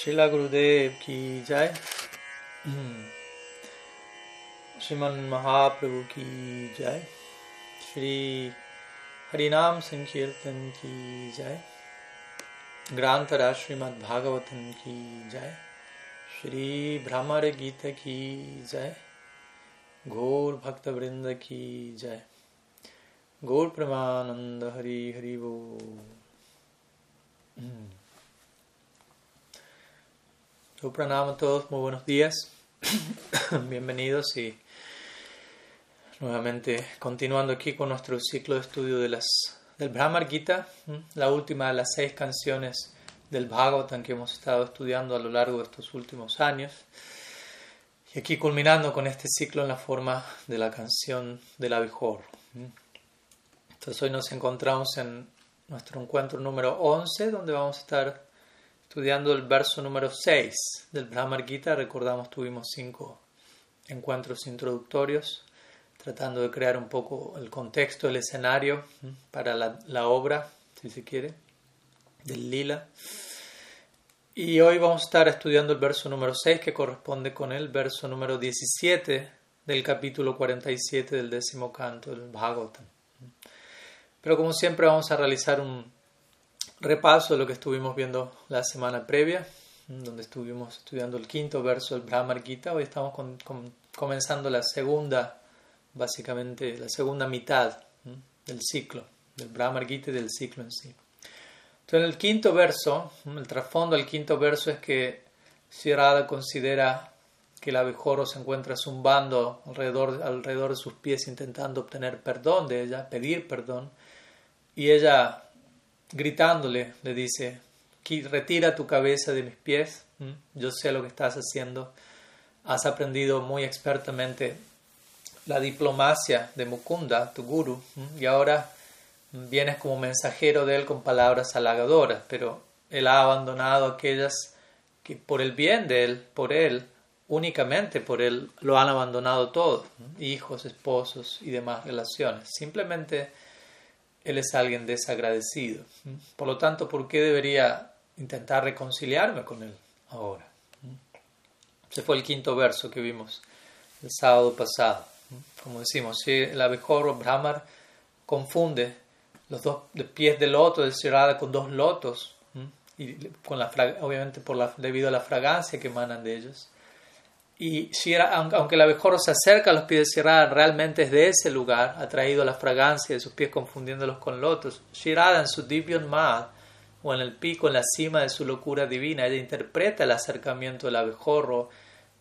शिला गुरुदेव की जय श्रीमन महाप्रभु की जय श्री हरिनाम संकीर्तन की जय ग्रांतरा श्रीमद् भागवतम की जय श्री भ्रमर गीत की जय घोर भक्त वृंद की जय घोर प्रमानंद हरि हरि वो Yo pranamo a todos, muy buenos días, bienvenidos y nuevamente continuando aquí con nuestro ciclo de estudio de las, del Brahmar Gita, la última de las seis canciones del Bhagavatam que hemos estado estudiando a lo largo de estos últimos años. Y aquí culminando con este ciclo en la forma de la canción del abejorro. Entonces hoy nos encontramos en nuestro encuentro número 11, donde vamos a estar estudiando el verso número 6 del Brahmar Gita. Recordamos, tuvimos cinco encuentros introductorios, tratando de crear un poco el contexto, el escenario para la, la obra, si se quiere, del lila. Y hoy vamos a estar estudiando el verso número 6, que corresponde con el verso número 17 del capítulo 47 del décimo canto del Bhagavatam. Pero como siempre vamos a realizar un repaso de lo que estuvimos viendo la semana previa, donde estuvimos estudiando el quinto verso del Brahmar Gita. Hoy estamos comenzando la segunda, básicamente la segunda mitad del ciclo, del Brahmar Gita y del ciclo en sí. Entonces, en el quinto verso, el trasfondo del quinto verso es que Sirada considera que el abejorro se encuentra zumbando alrededor de sus pies intentando obtener perdón de ella, pedir perdón. Y ella, gritándole, le dice, retira tu cabeza de mis pies, yo sé lo que estás haciendo, has aprendido muy expertamente la diplomacia de Mukunda, tu guru, y ahora vienes como mensajero de él con palabras halagadoras, pero él ha abandonado aquellas que por el bien de él, por él, únicamente por él, lo han abandonado todo, hijos, esposos y demás relaciones. Simplemente él es alguien desagradecido. Por lo tanto, ¿por qué debería intentar reconciliarme con él ahora? Ese fue el quinto verso que vimos el sábado pasado. Como decimos, si el abejorro Brahmar confunde los dos pies del loto de Shirada con dos lotos, y con la, obviamente por la, debido a la fragancia que emanan de ellos. Y Shira, aunque el abejorro se acerca a los pies de Shirada, realmente es de ese lugar, atraído a la fragancia de sus pies confundiéndolos con lotos. Shirada en su Divyon Mad, o en el pico, en la cima de su locura divina, ella interpreta el acercamiento del abejorro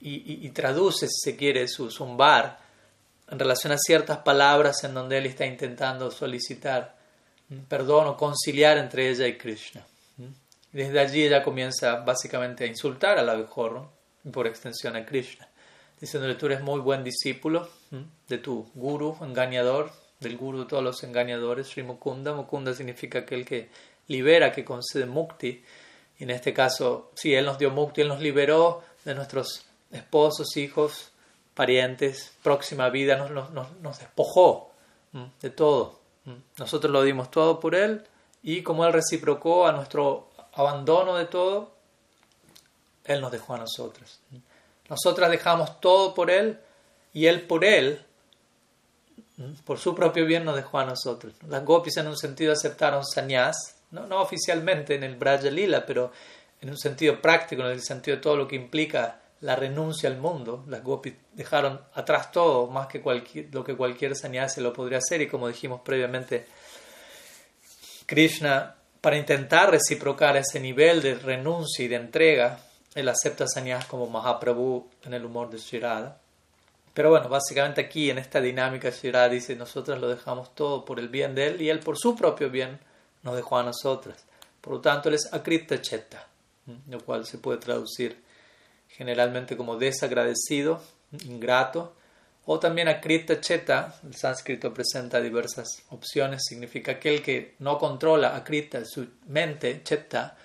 y, y, traduce, si se quiere, su zumbar en relación a ciertas palabras en donde él está intentando solicitar perdón o conciliar entre ella y Krishna. Desde allí ella comienza básicamente a insultar al abejorro por extensión a Krishna, diciéndole tú eres muy buen discípulo de tu guru, engañador, del guru de todos los engañadores, Sri Mukunda. Mukunda significa aquel que libera, que concede mukti. Y en este caso, sí, él nos dio mukti, él nos liberó de nuestros esposos, hijos, parientes, próxima vida, nos, nos, nos despojó de todo. Nosotros lo dimos todo por Él y como Él reciprocó a nuestro abandono de todo, Él nos dejó a nosotros. Nosotras dejamos todo por Él y Él por Él, por su propio bien, nos dejó a nosotros. Las gopis en un sentido aceptaron sannyas, no, oficialmente en el Braja Lila, pero en un sentido práctico, en el sentido de todo lo que implica la renuncia al mundo. Las gopis dejaron atrás todo, más que lo que cualquier se lo podría hacer. Y como dijimos previamente, Krishna, para intentar reciprocar ese nivel de renuncia y de entrega, él acepta sannyas como Mahaprabhu en el humor de Shirada. Pero bueno, básicamente aquí en esta dinámica Shirada dice, nosotros lo dejamos todo por el bien de él y él por su propio bien nos dejó a nosotras. Por lo tanto, él es Akrita Cheta, lo cual se puede traducir generalmente como desagradecido, ingrato, o también akrita cheta, el sánscrito presenta diversas opciones, significa aquel que no controla akrita, su mente, cheta,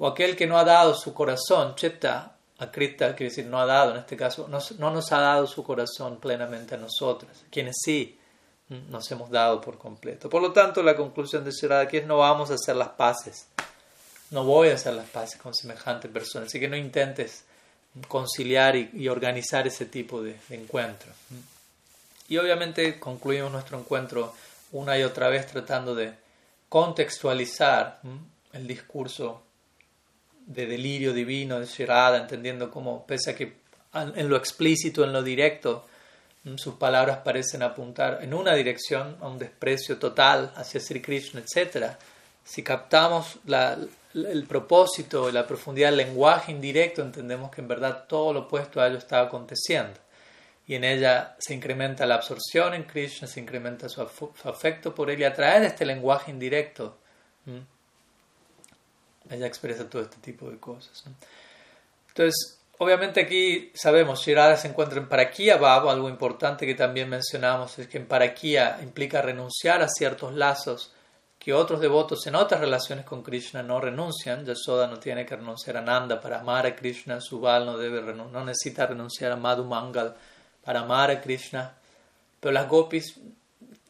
o aquel que no ha dado su corazón, cheta, akrita, quiere decir no ha dado, en este caso, no, no nos ha dado su corazón plenamente a nosotros, quienes sí nos hemos dado por completo. Por lo tanto, la conclusión de Shirada aquí es no vamos a hacer las paces no voy a hacer las paces con semejante persona. Así que no intentes conciliar y, organizar ese tipo de, de encuentro. Y obviamente concluimos nuestro encuentro una y otra vez tratando de contextualizar el discurso de delirio divino de Shirada, entendiendo cómo, pese a que en lo explícito, en lo directo, sus palabras parecen apuntar en una dirección, a un desprecio total hacia Sri Krishna, etc. Si captamos el propósito y la profundidad del lenguaje indirecto, entendemos que en verdad todo lo opuesto a ello está aconteciendo. Y en ella se incrementa la absorción en Krishna, se incrementa su, afecto por él y a través de este lenguaje indirecto, ella expresa todo este tipo de cosas. Entonces, Obviamente aquí sabemos, Shirada se encuentra en Parakia Baba, algo importante que también mencionamos es que en Parakia implica renunciar a ciertos lazos que otros devotos en otras relaciones con Krishna no renuncian. Yasoda no tiene que renunciar a Nanda para amar a Krishna, Subal no, debe no necesita renunciar a Madhu Mangal para amar a Krishna. Pero las gopis,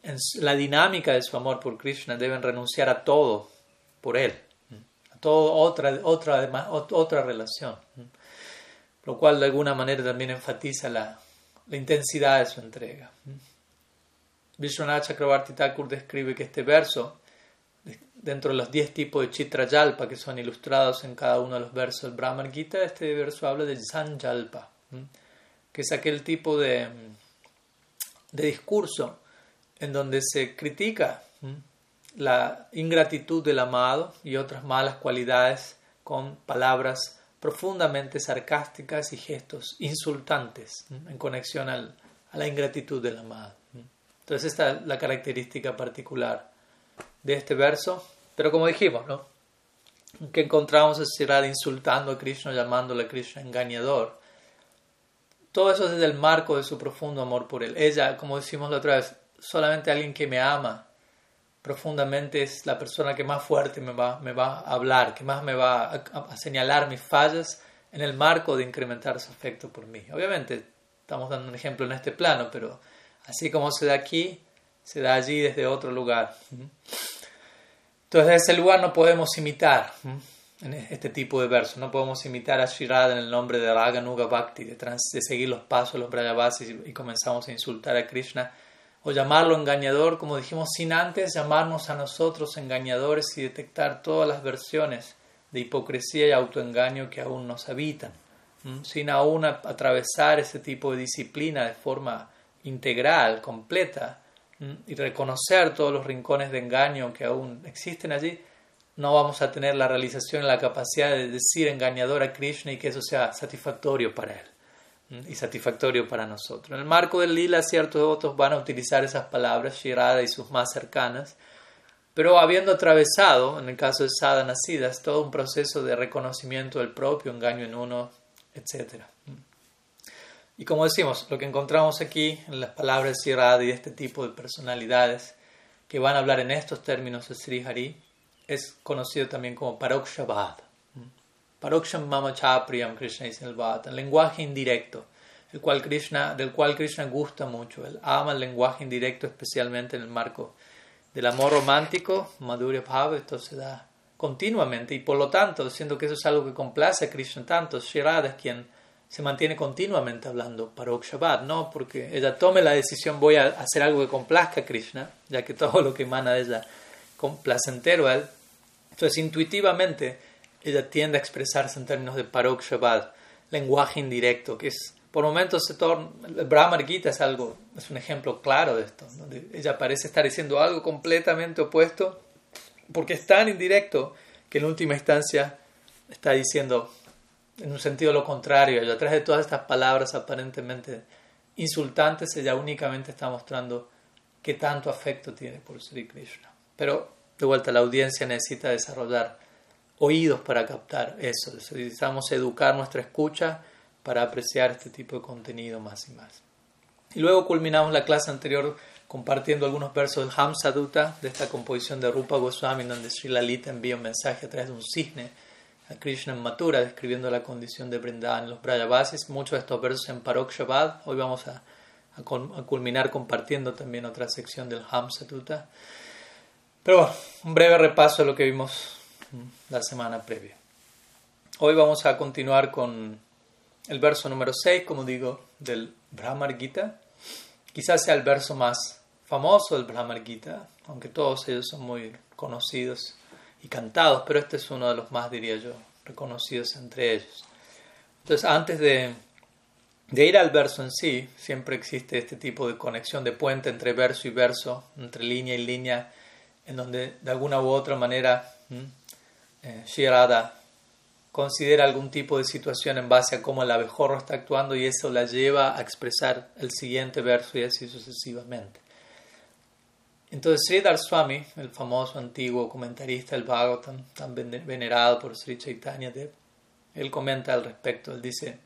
en la dinámica de su amor por Krishna, deben renunciar a todo por él, otra, otra, otra relación lo cual de alguna manera también enfatiza la, intensidad de su entrega. Vishwanath Chakrabarti Thakur describe que este verso, dentro de los 10 tipos de Chitrayalpa que son ilustrados en cada uno de los versos del Brahman Gita, este verso habla de Sanjalpa, que es aquel tipo de, de discurso en donde se critica la ingratitud del amado y otras malas cualidades con palabras profundamente sarcásticas y gestos insultantes en conexión al, a la ingratitud del amado. Entonces esta es la característica particular de este verso, pero como dijimos, ¿no? que encontramos a Sirad insultando a Krishna, llamándole a Krishna engañador. Todo eso es desde el marco de su profundo amor por él. Ella, como decimos la otra vez, solamente alguien que me ama profundamente es la persona que más fuerte me va, me va a hablar, que más me va a, señalar mis fallas en el marco de incrementar su afecto por mí. Obviamente, estamos dando un ejemplo en este plano, pero así como se da aquí, se da allí desde otro lugar. Entonces, desde ese lugar no podemos imitar este tipo de versos, no podemos imitar a Shirada en el nombre de Raganuga Bhakti, de, seguir los pasos de los Brajavasis y comenzamos a insultar a Krishna o llamarlo engañador, como dijimos, sin antes llamarnos a nosotros engañadores y detectar todas las versiones de hipocresía y autoengaño que aún nos habitan, sin aún atravesar ese tipo de disciplina de forma integral, completa, y reconocer todos los rincones de engaño que aún existen allí, no vamos a tener la realización y la capacidad de decir engañador a Krishna y que eso sea satisfactorio para él y satisfactorio para nosotros. En el marco del lila, ciertos devotos van a utilizar esas palabras, Shirada y sus más cercanas, pero habiendo atravesado, en el caso de Sada nacidas, todo un proceso de reconocimiento del propio engaño en uno, etc. Y como decimos, lo que encontramos aquí en las palabras Shirada y este tipo de personalidades que van a hablar en estos términos de Sri Hari es conocido también como Parokshabad. Paroksham Mama Chapriyam, Krishna en el lenguaje indirecto, el cual Krishna, del cual Krishna gusta mucho. Él ama el lenguaje indirecto, especialmente en el marco del amor romántico, Madhurya Bhava, esto se da continuamente y por lo tanto, siendo que eso es algo que complace a Krishna tanto, Shirada es quien se mantiene continuamente hablando Parokshabad, no porque ella tome la decisión voy a hacer algo que complazca a Krishna, ya que todo lo que emana de ella complacentero a él. Entonces, intuitivamente, ella tiende a expresarse en términos de parok lenguaje indirecto, que es, por momentos se torna, el Brahmar Gita es algo, es un ejemplo claro de esto, donde ella parece estar diciendo algo completamente opuesto, porque es tan indirecto que en última instancia está diciendo en un sentido lo contrario, y atrás de todas estas palabras aparentemente insultantes, ella únicamente está mostrando qué tanto afecto tiene por Sri Krishna. Pero de vuelta la audiencia necesita desarrollar oídos para captar eso. Necesitamos educar nuestra escucha para apreciar este tipo de contenido más y más. Y luego culminamos la clase anterior compartiendo algunos versos del Hamsa Dutta, de esta composición de Rupa Goswami, donde Sri Lalita envía un mensaje a través de un cisne a Krishna en Mathura, describiendo la condición de Vrindavan en los Brajavasis. Muchos de estos versos en Parok Shabbat. Hoy vamos a, a, culminar compartiendo también otra sección del Hamsa Dutta. Pero bueno, un breve repaso de lo que vimos la semana previa. Hoy vamos a continuar con el verso número 6, como digo, del Brahmar Gita. Quizás sea el verso más famoso del Brahmar Gita, aunque todos ellos son muy conocidos y cantados, pero este es uno de los más, diría yo, reconocidos entre ellos. Entonces, antes de, de ir al verso en sí, siempre existe este tipo de conexión de puente entre verso y verso, entre línea y línea, en donde de alguna u otra manera eh, Shirada considera algún tipo de situación en base a cómo el abejorro está actuando y eso la lleva a expresar el siguiente verso y así sucesivamente. Entonces Sridhar Swami, el famoso antiguo comentarista del Bhagavatam, tan venerado por Sri Chaitanya Dev, él comenta al respecto, él dice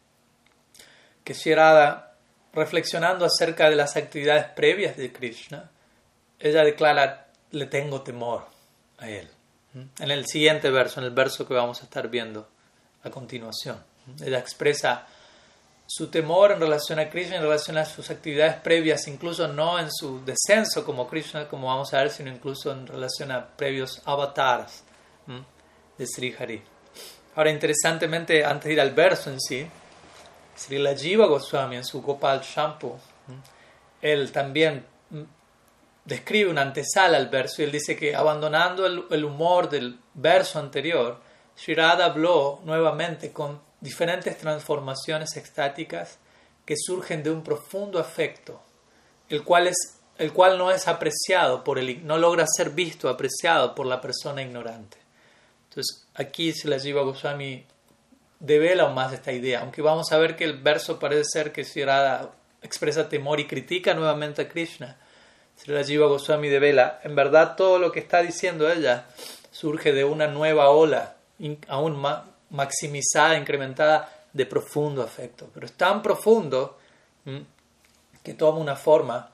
que Shirada, reflexionando acerca de las actividades previas de Krishna, ella declara, le tengo temor a él. En el siguiente verso, en el verso que vamos a estar viendo a continuación, ella expresa su temor en relación a Krishna, en relación a sus actividades previas, incluso no en su descenso como Krishna, como vamos a ver, sino incluso en relación a previos avatars de Sri Hari. Ahora, interesantemente, antes de ir al verso en sí, Sri Lajiva Goswami en su Gopal Shampoo, él también describe una antesala al verso y él dice que abandonando el, el humor del verso anterior, Sri Radha habló nuevamente con diferentes transformaciones extáticas que surgen de un profundo afecto, el cual, es, el cual no es apreciado por el, no logra ser visto, apreciado por la persona ignorante. Entonces, aquí la Jiva Goswami devela aún más esta idea, aunque vamos a ver que el verso parece ser que Radha expresa temor y critica nuevamente a Krishna. La Jiva Goswami devela, en verdad todo lo que está diciendo ella surge de una nueva ola, aún más, maximizada, incrementada de profundo afecto. Pero es tan profundo que toma una forma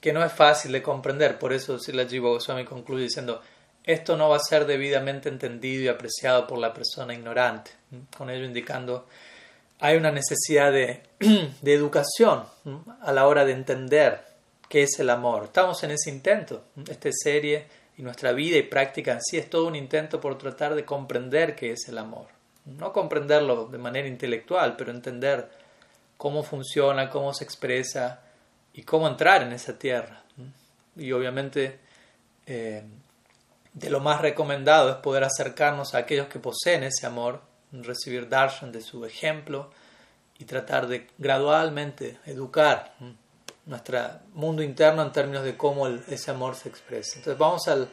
que no es fácil de comprender. Por eso Sila Jiva Goswami concluye diciendo, esto no va a ser debidamente entendido y apreciado por la persona ignorante. Con ello indicando, hay una necesidad de, de educación a la hora de entender qué es el amor. Estamos en ese intento. Esta serie y nuestra vida y práctica en sí es todo un intento por tratar de comprender qué es el amor no comprenderlo de manera intelectual, pero entender cómo funciona, cómo se expresa y cómo entrar en esa tierra. Y obviamente eh, de lo más recomendado es poder acercarnos a aquellos que poseen ese amor, recibir darshan de su ejemplo y tratar de gradualmente educar nuestro mundo interno en términos de cómo ese amor se expresa. Entonces vamos al,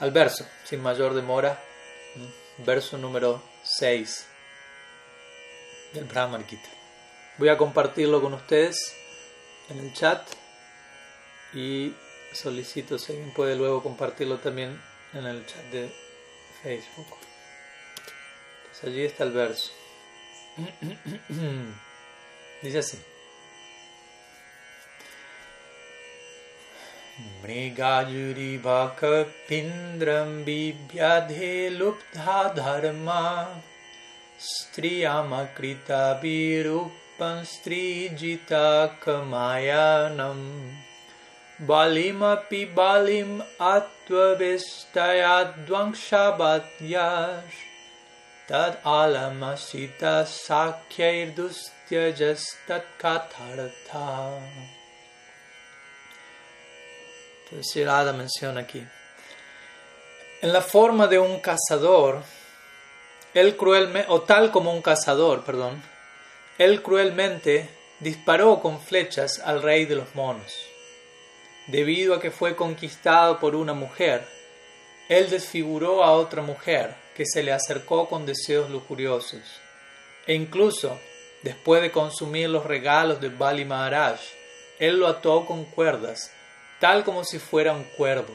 al verso, sin mayor demora, verso número 6 del Brahma Gita. Voy a compartirlo con ustedes en el chat y solicito si alguien puede luego compartirlo también en el chat de Facebook. Entonces allí está el verso. Dice así. मे बिभ्याधे लुब्धा धर्मा स्त्रियामकृता विरूपं स्त्रीजिता कमायानम् बालिमपि बालिमात्त्वव्यस्तया द्वांशाबाद्या तदालमसिता साख्यैर्दुस्तजस्तत्कार्था Entonces Radha menciona aquí. En la forma de un cazador, él cruelmente, o tal como un cazador, perdón, él cruelmente disparó con flechas al rey de los monos. Debido a que fue conquistado por una mujer, él desfiguró a otra mujer que se le acercó con deseos lujuriosos. E incluso, después de consumir los regalos de Bali Maharaj, él lo ató con cuerdas tal como si fuera un cuervo.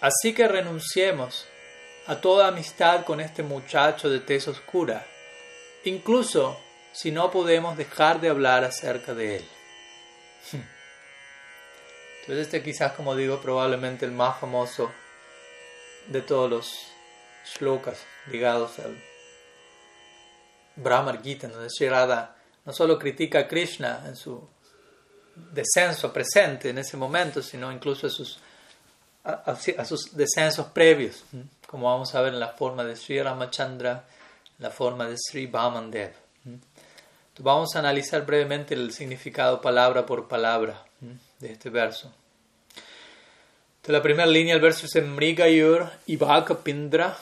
Así que renunciemos a toda amistad con este muchacho de tez oscura, incluso si no podemos dejar de hablar acerca de él. Entonces este quizás, como digo, probablemente el más famoso de todos los shlokas ligados al Brahmar Gita, donde Shirada no solo critica a Krishna en su descenso presente en ese momento, sino incluso a sus, a, sus descensos previos, como vamos a ver en la forma de Sri Ramachandra, la forma de Sri Bhamandev. vamos a analizar brevemente el significado palabra por palabra de este verso. Entonces, la primera línea del verso es Mrigayur Ivaka Pindra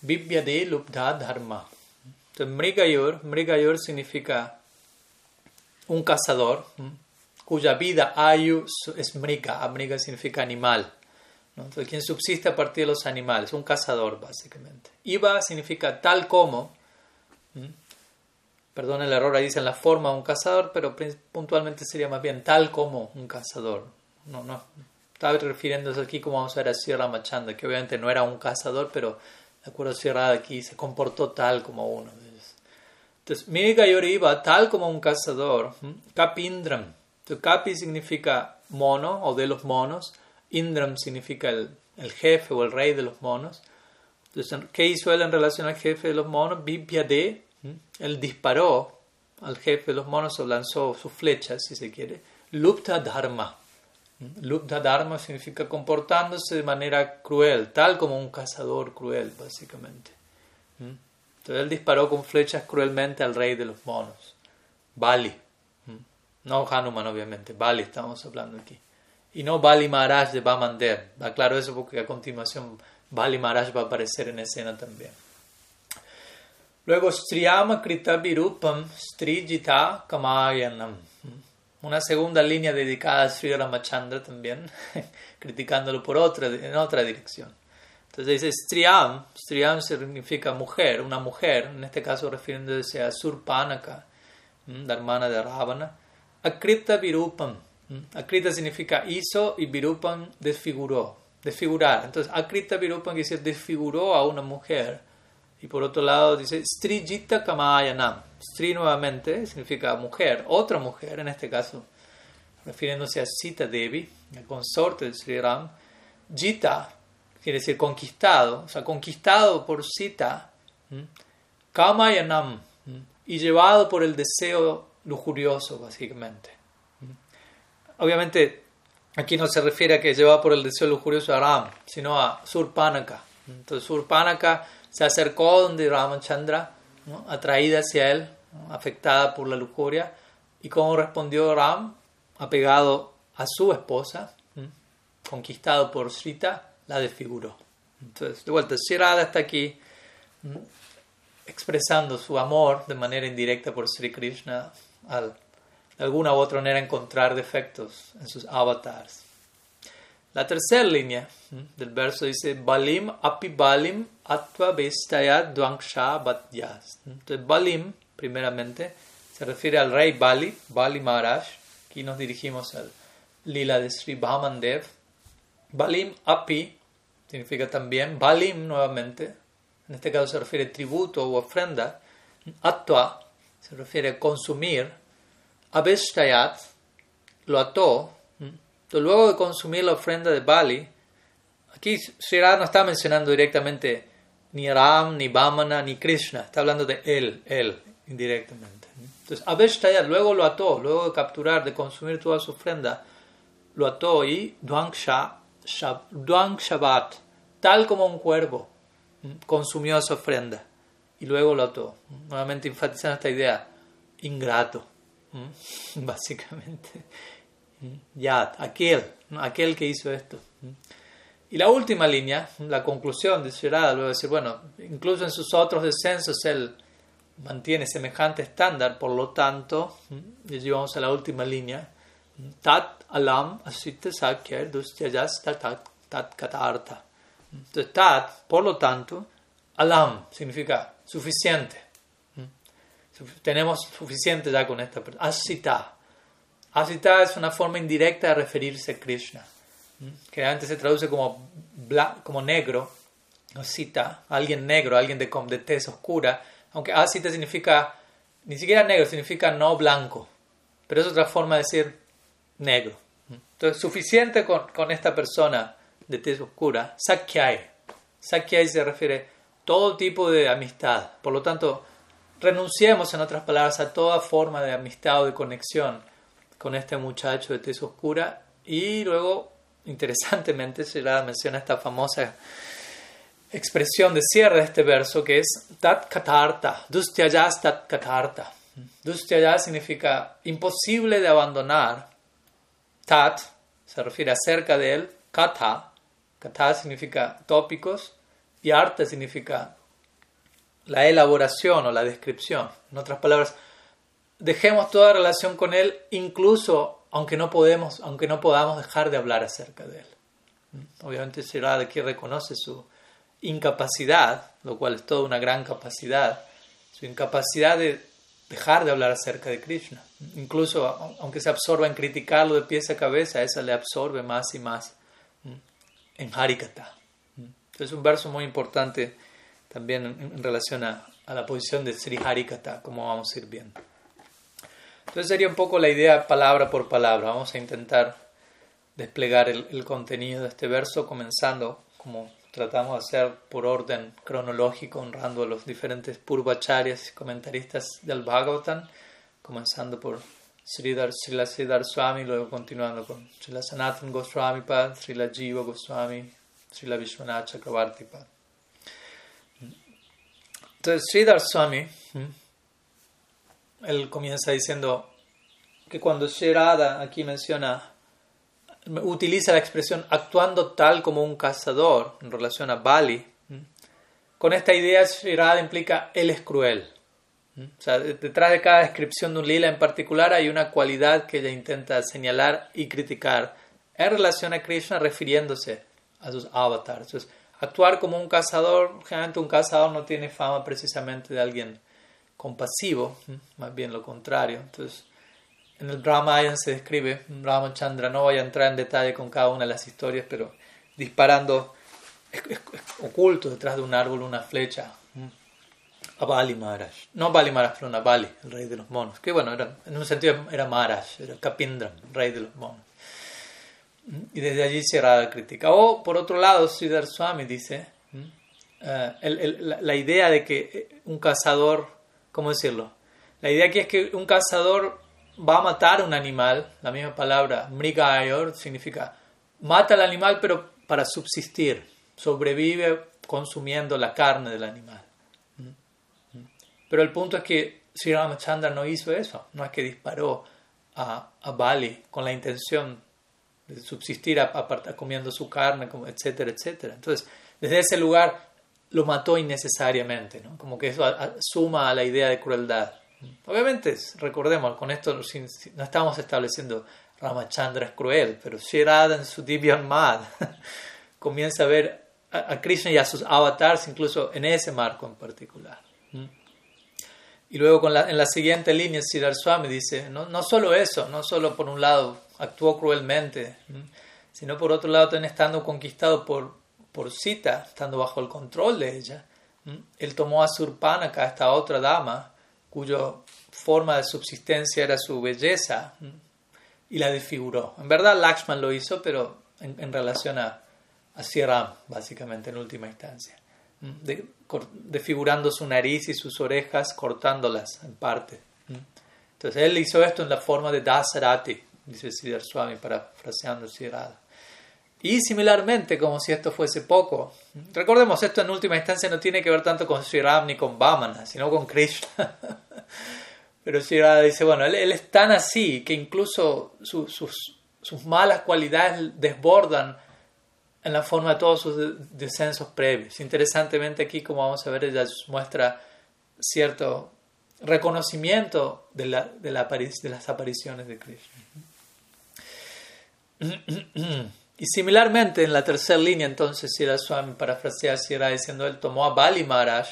Vibyade Lubdha Dharma. Entonces, Mrigayur, Mrigayur significa un cazador cuya vida ayu es mriga. Amriga significa animal. Entonces, quien subsiste a partir de los animales, un cazador básicamente. Iva significa tal como, perdón el error, ahí dicen la forma de un cazador, pero puntualmente sería más bien tal como un cazador. No, no, estaba refiriéndose aquí como vamos a ver a Sierra Machanda, que obviamente no era un cazador, pero de acuerdo Sierra aquí se comportó tal como uno. Entonces, Miriga iba tal como un cazador, Kapindram. Kapi significa mono o de los monos, Indram significa el, el, jefe o el rey de los monos. Entonces, ¿qué hizo él en relación al jefe de los monos? de él disparó al jefe de los monos o lanzó sus flechas, si se quiere. Lupta Dharma. Lupta Dharma significa comportándose de manera cruel, tal como un cazador cruel, básicamente. Entonces él disparó con flechas cruelmente al rey de los monos, Bali. No Hanuman, obviamente, Bali estamos hablando aquí y no Bali Maharaj de Bamander. Aclaro eso porque a continuación Bali Maharaj va a aparecer en escena también. Luego, Striyama Krita Virupam Strijita Kamayanam. Una segunda línea dedicada a Sri Ramachandra también, criticándolo por otra, en otra dirección. Entonces dice Striyam, Striyam significa mujer, una mujer, en este caso refiriéndose a Surpanaka, la hermana de Ravana. Akrita Virupam, Akrita significa hizo y Virupan desfiguró, desfigurar. Entonces, Akrita Virupan quiere decir desfiguró a una mujer. Y por otro lado dice Strijita Kamayanam. Stri nuevamente significa mujer, otra mujer en este caso, refiriéndose a Sita Devi, el consorte de Sri Ram. Jita quiere decir conquistado, o sea, conquistado por Sita. Kamayanam y llevado por el deseo lujurioso, básicamente. Obviamente, aquí no se refiere a que lleva por el deseo lujurioso a Ram, sino a Surpanaka. Entonces, Surpanaka se acercó donde Ramachandra, ¿no? atraída hacia él, afectada por la lujuria, y cómo respondió Ram, apegado a su esposa, conquistado por Srita, la desfiguró. Entonces, de vuelta, Shirada está aquí expresando su amor de manera indirecta por Sri Krishna al de alguna u otra manera encontrar defectos en sus avatars. La tercera línea del verso dice Balim api balim atva vestayat dvangsha batyas. Entonces Balim, primeramente, se refiere al rey Bali, Bali Maharaj. Aquí nos dirigimos al lila de Sri Bhamandev. Balim api significa también Balim nuevamente. En este caso se refiere tributo o ofrenda. Atva se refiere a consumir Abeshtayat lo ató. luego de consumir la ofrenda de Bali, aquí Sri no está mencionando directamente ni Ram, ni Vamana, ni Krishna, está hablando de él, él, indirectamente. Entonces, Abeshtayat luego lo ató, luego de capturar, de consumir toda su ofrenda, lo ató y Duang Shabbat, tal como un cuervo, consumió su ofrenda y luego lo ató. Nuevamente enfatizando esta idea, ingrato. básicamente. Ya, aquel, aquel que hizo esto. Y la última línea, la conclusión de Shirada, luego decir, bueno, incluso en sus otros descensos él mantiene semejante estándar, por lo tanto, y llevamos a la última línea, Tat alam asita sakya tat tat katarta. Entonces, tat, por lo tanto, alam significa suficiente. Tenemos suficiente ya con esta persona. Asita. Asita es una forma indirecta de referirse a Krishna, que antes se traduce como, como negro, Asita, alguien negro, alguien de, de tez oscura, aunque Asita significa, ni siquiera negro, significa no blanco, pero es otra forma de decir negro. Entonces, suficiente con, con esta persona de tez oscura, Sakyai. Sakyai se refiere todo tipo de amistad, por lo tanto, renunciemos, en otras palabras, a toda forma de amistad o de conexión con este muchacho de tez oscura. Y luego, interesantemente, se la menciona esta famosa expresión de cierre de este verso que es tat katarta, dustyayas tat katarta. Dustyaya significa imposible de abandonar. Tat se refiere a cerca de él. Kata, kata significa tópicos y arte significa la elaboración o la descripción. En otras palabras, dejemos toda relación con él, incluso aunque no, podemos, aunque no podamos dejar de hablar acerca de él. Obviamente Shirada aquí reconoce su incapacidad, lo cual es toda una gran capacidad, su incapacidad de dejar de hablar acerca de Krishna. Incluso aunque se absorba en criticarlo de pies a cabeza, esa le absorbe más y más en Harikata. Es un verso muy importante también en, relación a, la posición de Sri Harikata, como vamos a ir viendo. Entonces sería un poco la idea palabra por palabra. Vamos a intentar desplegar el, el contenido de este verso, comenzando como tratamos de hacer por orden cronológico, honrando a los diferentes purvacharyas y comentaristas del Bhagavatam, comenzando por Sridhar, Srila Swami, luego continuando con Srila Sanatan Goswami Pad, Srila Jiva Goswami, Srila Vishwanath Chakravarti. Entonces, Sridhar Swami, él comienza diciendo que cuando Shirada aquí menciona utiliza la expresión actuando tal como un cazador en relación a Bali. Con esta idea, Shirada implica él es cruel. O sea, detrás de cada descripción de un lila en particular hay una cualidad que ella intenta señalar y criticar en relación a Krishna refiriéndose a sus avatars. Entonces, actuar como un cazador, generalmente un cazador no tiene fama precisamente de alguien compasivo, más bien lo contrario. Entonces, en el Ramayana se describe, Ramachandra, no voy a entrar en detalle con cada una de las historias, pero disparando oculto detrás de un árbol una flecha a Bali Maharaj. No Bali Maharaj, pero a Bali, el rey de los monos. Que bueno, era, en un sentido era Maharaj, era Kapindra, el rey de los monos. Y desde allí cierra la crítica. O por otro lado, Sridhar Swami dice eh, la, idea de que un cazador, ¿cómo decirlo? La idea aquí es que un cazador va a matar un animal, la misma palabra mrigayor significa mata al animal pero para subsistir, sobrevive consumiendo la carne del animal. Pero el punto es que Sri Ramachandra no hizo eso, no es que disparó a, a Bali con la intención de subsistir a, comiendo su carne, etcétera, etcétera. Entonces, desde ese lugar lo mató innecesariamente, ¿no? como que eso suma a la idea de crueldad. Obviamente, recordemos, con esto no estamos estableciendo Ramachandra es cruel, pero Shirada en su Divyan Mad comienza a ver a, Krishna y a sus avatars incluso en ese marco en particular. Y luego con la, en la siguiente línea, Siddhar Swami dice, no, no solo eso, no solo por un lado actuó cruelmente, sino por otro lado también estando conquistado por, por Sita, estando bajo el control de ella, él tomó a Surpanaka, esta otra dama, cuya forma de subsistencia era su belleza, y la desfiguró. En verdad Lakshman lo hizo, pero en, relación a, a Siram, básicamente, en última instancia. De, desfigurando su nariz y sus orejas, cortándolas en parte. Entonces él hizo esto en la forma de Dasarati, dice Siddhar Swami, parafraseando Siddhartha. Y similarmente, como si esto fuese poco, recordemos, esto en última instancia no tiene que ver tanto con Sri Ram ni con Vamana, sino con Krishna. Pero Sri dice, bueno, él, es tan así que incluso sus, sus, malas cualidades desbordan en la forma de todos sus descensos previos. Interesantemente aquí, como vamos a ver, ella muestra cierto reconocimiento de, la, de, la, de las apariciones de Krishna. Y similarmente, en la tercera línea, entonces, Sira Swami parafrasea Sira diciendo, él tomó a Bali Maharaj,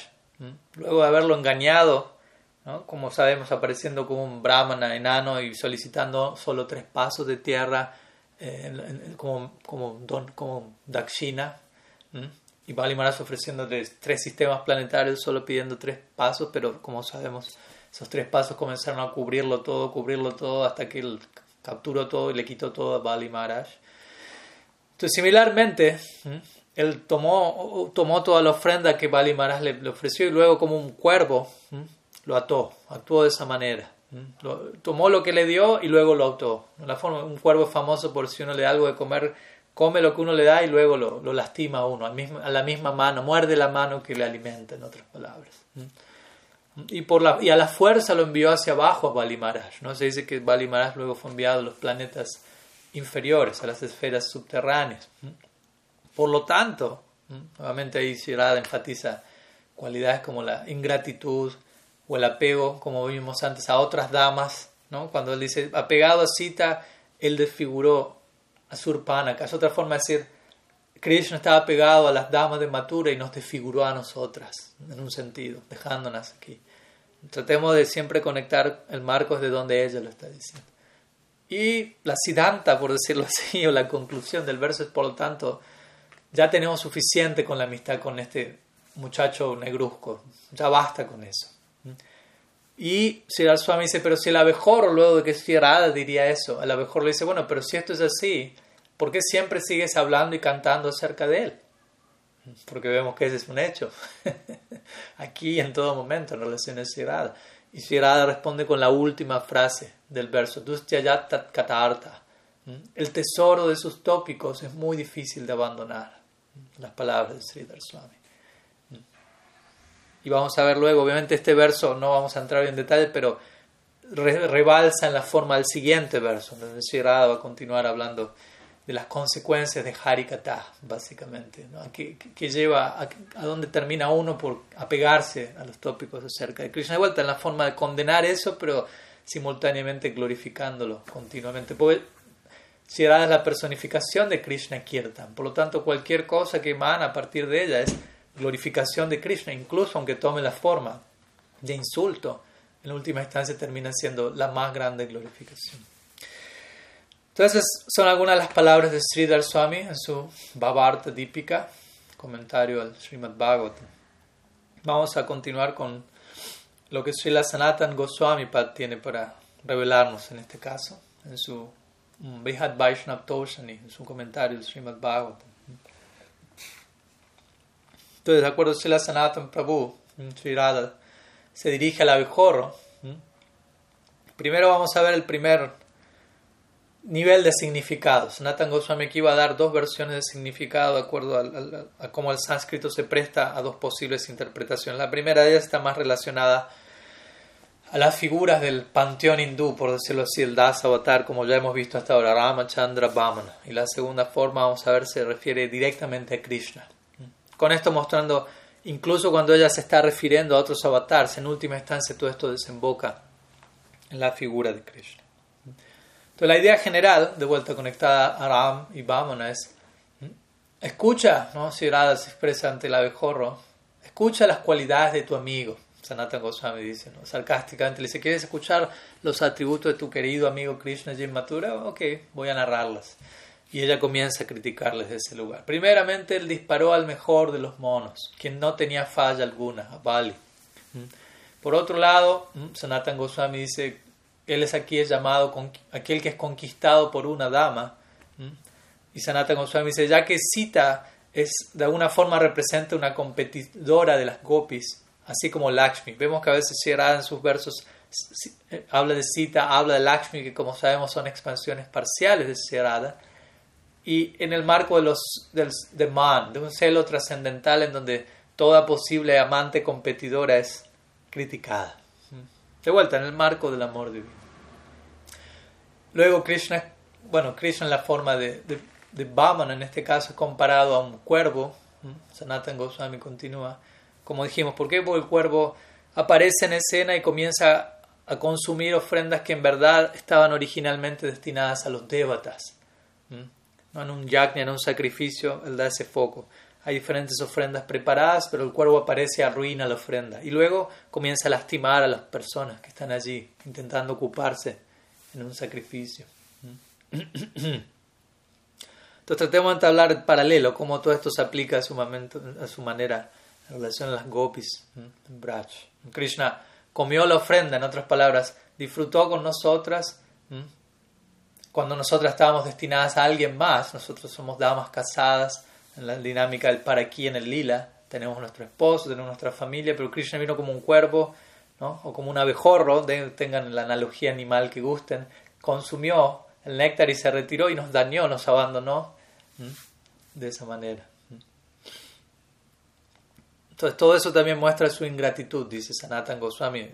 luego de haberlo engañado, como sabemos, apareciendo como un brahmana enano y solicitando solo tres pasos de tierra eh, como, como, don, como Dakshina, y Bali Maharaj ofreciendo tres, tres sistemas planetarios solo pidiendo tres pasos, pero como sabemos, esos tres pasos comenzaron a cubrirlo todo, cubrirlo todo, hasta que él capturó todo y le quitó todo a Bali Maharaj. Entonces, similarmente, él tomó, tomó toda la ofrenda que Bali Maharaj le, ofreció y luego como un cuervo lo ató, actuó de esa manera. tomó lo que le dio y luego lo ató. La forma, un cuervo famoso por si uno le da algo de comer come lo que uno le da y luego lo, lo lastima a uno, a la misma mano, muerde la mano que le alimenta, en otras palabras. Y, por la, y a la fuerza lo envió hacia abajo a Bali ¿no? Se dice que Bali luego fue enviado a los planetas inferiores, a las esferas subterráneas. Por lo tanto, nuevamente ahí Shirada enfatiza cualidades como la ingratitud o el apego, como vimos antes, a otras damas. ¿no? Cuando él dice apegado a Sita, él desfiguró a Surpanaka. Es otra forma de decir, Krishna estaba pegado a las damas de Matura y nos desfiguró a nosotras, en un sentido, dejándonos aquí. Tratemos de siempre conectar el marco de donde ella lo está diciendo. Y la siddhanta, por decirlo así, o la conclusión del verso es, por lo tanto, ya tenemos suficiente con la amistad con este muchacho negruzco, ya basta con eso. Y si Swami dice, pero si el abejorro, luego de que estuviera diría eso, el abejorro le dice, bueno, pero si esto es así, ¿por qué siempre sigues hablando y cantando acerca de él? Porque vemos que ese es un hecho. Aquí en todo momento en relación a Sirada. Y Sirada responde con la última frase del verso, Katarta. El tesoro de sus tópicos es muy difícil de abandonar. Las palabras de Sridhar Swami. Y vamos a ver luego, obviamente este verso no vamos a entrar en detalle, pero rebalsa en la forma del siguiente verso, donde Sirada va a continuar hablando de las consecuencias de Harikata, básicamente, ¿no? que, que, lleva a, a donde termina uno por apegarse a los tópicos acerca de Krishna. De vuelta, en la forma de condenar eso, pero simultáneamente glorificándolo continuamente. Porque Shirada es la personificación de Krishna Kirtan, por lo tanto, cualquier cosa que emana a partir de ella es glorificación de Krishna, incluso aunque tome la forma de insulto, en última instancia termina siendo la más grande glorificación. Entonces, son algunas de las palabras de Sridhar Swami en su Bhavarta Dipika, comentario al Srimad Bhagavatam. Vamos a continuar con lo que Srila Sanatan Goswami tiene para revelarnos en este caso, en su Brihad Vaishnav Toshani, en su comentario del Srimad Bhagavatam. Entonces, de acuerdo a Srila Sanatan Prabhu, Sri se dirige al abejorro. Primero vamos a ver el primer nivel de significado. Sanatan Goswami aquí va a dar dos versiones de significado de acuerdo a, cómo el sánscrito se presta a dos posibles interpretaciones. La primera de ellas está más relacionada a las figuras del panteón hindú, por decirlo así, el Das Avatar, como ya hemos visto hasta ahora, Ramachandra Vamana. Y la segunda forma, vamos a ver, se refiere directamente a Krishna. Con esto mostrando, incluso cuando ella se está refiriendo a otros avatars, en última instancia todo esto desemboca en la figura de Krishna. Entonces la idea general, de vuelta conectada a Ram y Vamana, es escucha, ¿no? si Radha se expresa ante el abejorro, escucha las cualidades de tu amigo. Sanatan Goswami dice, ¿no? sarcásticamente, le dice, ¿quieres escuchar los atributos de tu querido amigo Krishna Jim Mathura? Ok, voy a narrarlas. Y ella comienza a criticarles de ese lugar. Primeramente, él disparó al mejor de los monos, quien no tenía falla alguna, a Bali. Por otro lado, Sanatan Goswami dice, él es aquí es llamado aquel que es conquistado por una dama. Y Sanatan Goswami dice, ya que Sita es de alguna forma representa una competidora de las gopis, así como Lakshmi. Vemos que a veces Shirada en sus versos eh, habla de Sita, habla de Lakshmi, que como sabemos son expansiones parciales de Shirada. Y en el marco de, los, del, de Man, de un celo trascendental en donde toda posible amante competidora es criticada. De vuelta, en el marco del amor divino. Luego Krishna, bueno, Krishna en la forma de, de, de en este caso, comparado a un cuervo. Sanatan Goswami continúa. Como dijimos, ¿por qué? Porque el cuervo aparece en escena y comienza a consumir ofrendas que en verdad estaban originalmente destinadas a los devatas. No en un yajna, en un sacrificio, él da ese foco. Hay diferentes ofrendas preparadas, pero el cuervo aparece arruina la ofrenda. Y luego comienza a lastimar a las personas que están allí, intentando ocuparse en un sacrificio. Entonces tratemos de entablar el paralelo, cómo todo esto se aplica a su, momento, a su manera en relación a las gopis, Braj. Krishna comió la ofrenda, en otras palabras, disfrutó con nosotras. Cuando nosotras estábamos destinadas a alguien más, nosotros somos damas casadas, en la dinámica del para aquí en el lila. Tenemos nuestro esposo, tenemos nuestra familia, pero Krishna vino como un cuervo, ¿no? o como un abejorro, tengan la analogía animal que gusten, consumió el néctar y se retiró y nos dañó, nos abandonó de esa manera. Entonces todo eso también muestra su ingratitud, dice Sanatan Goswami,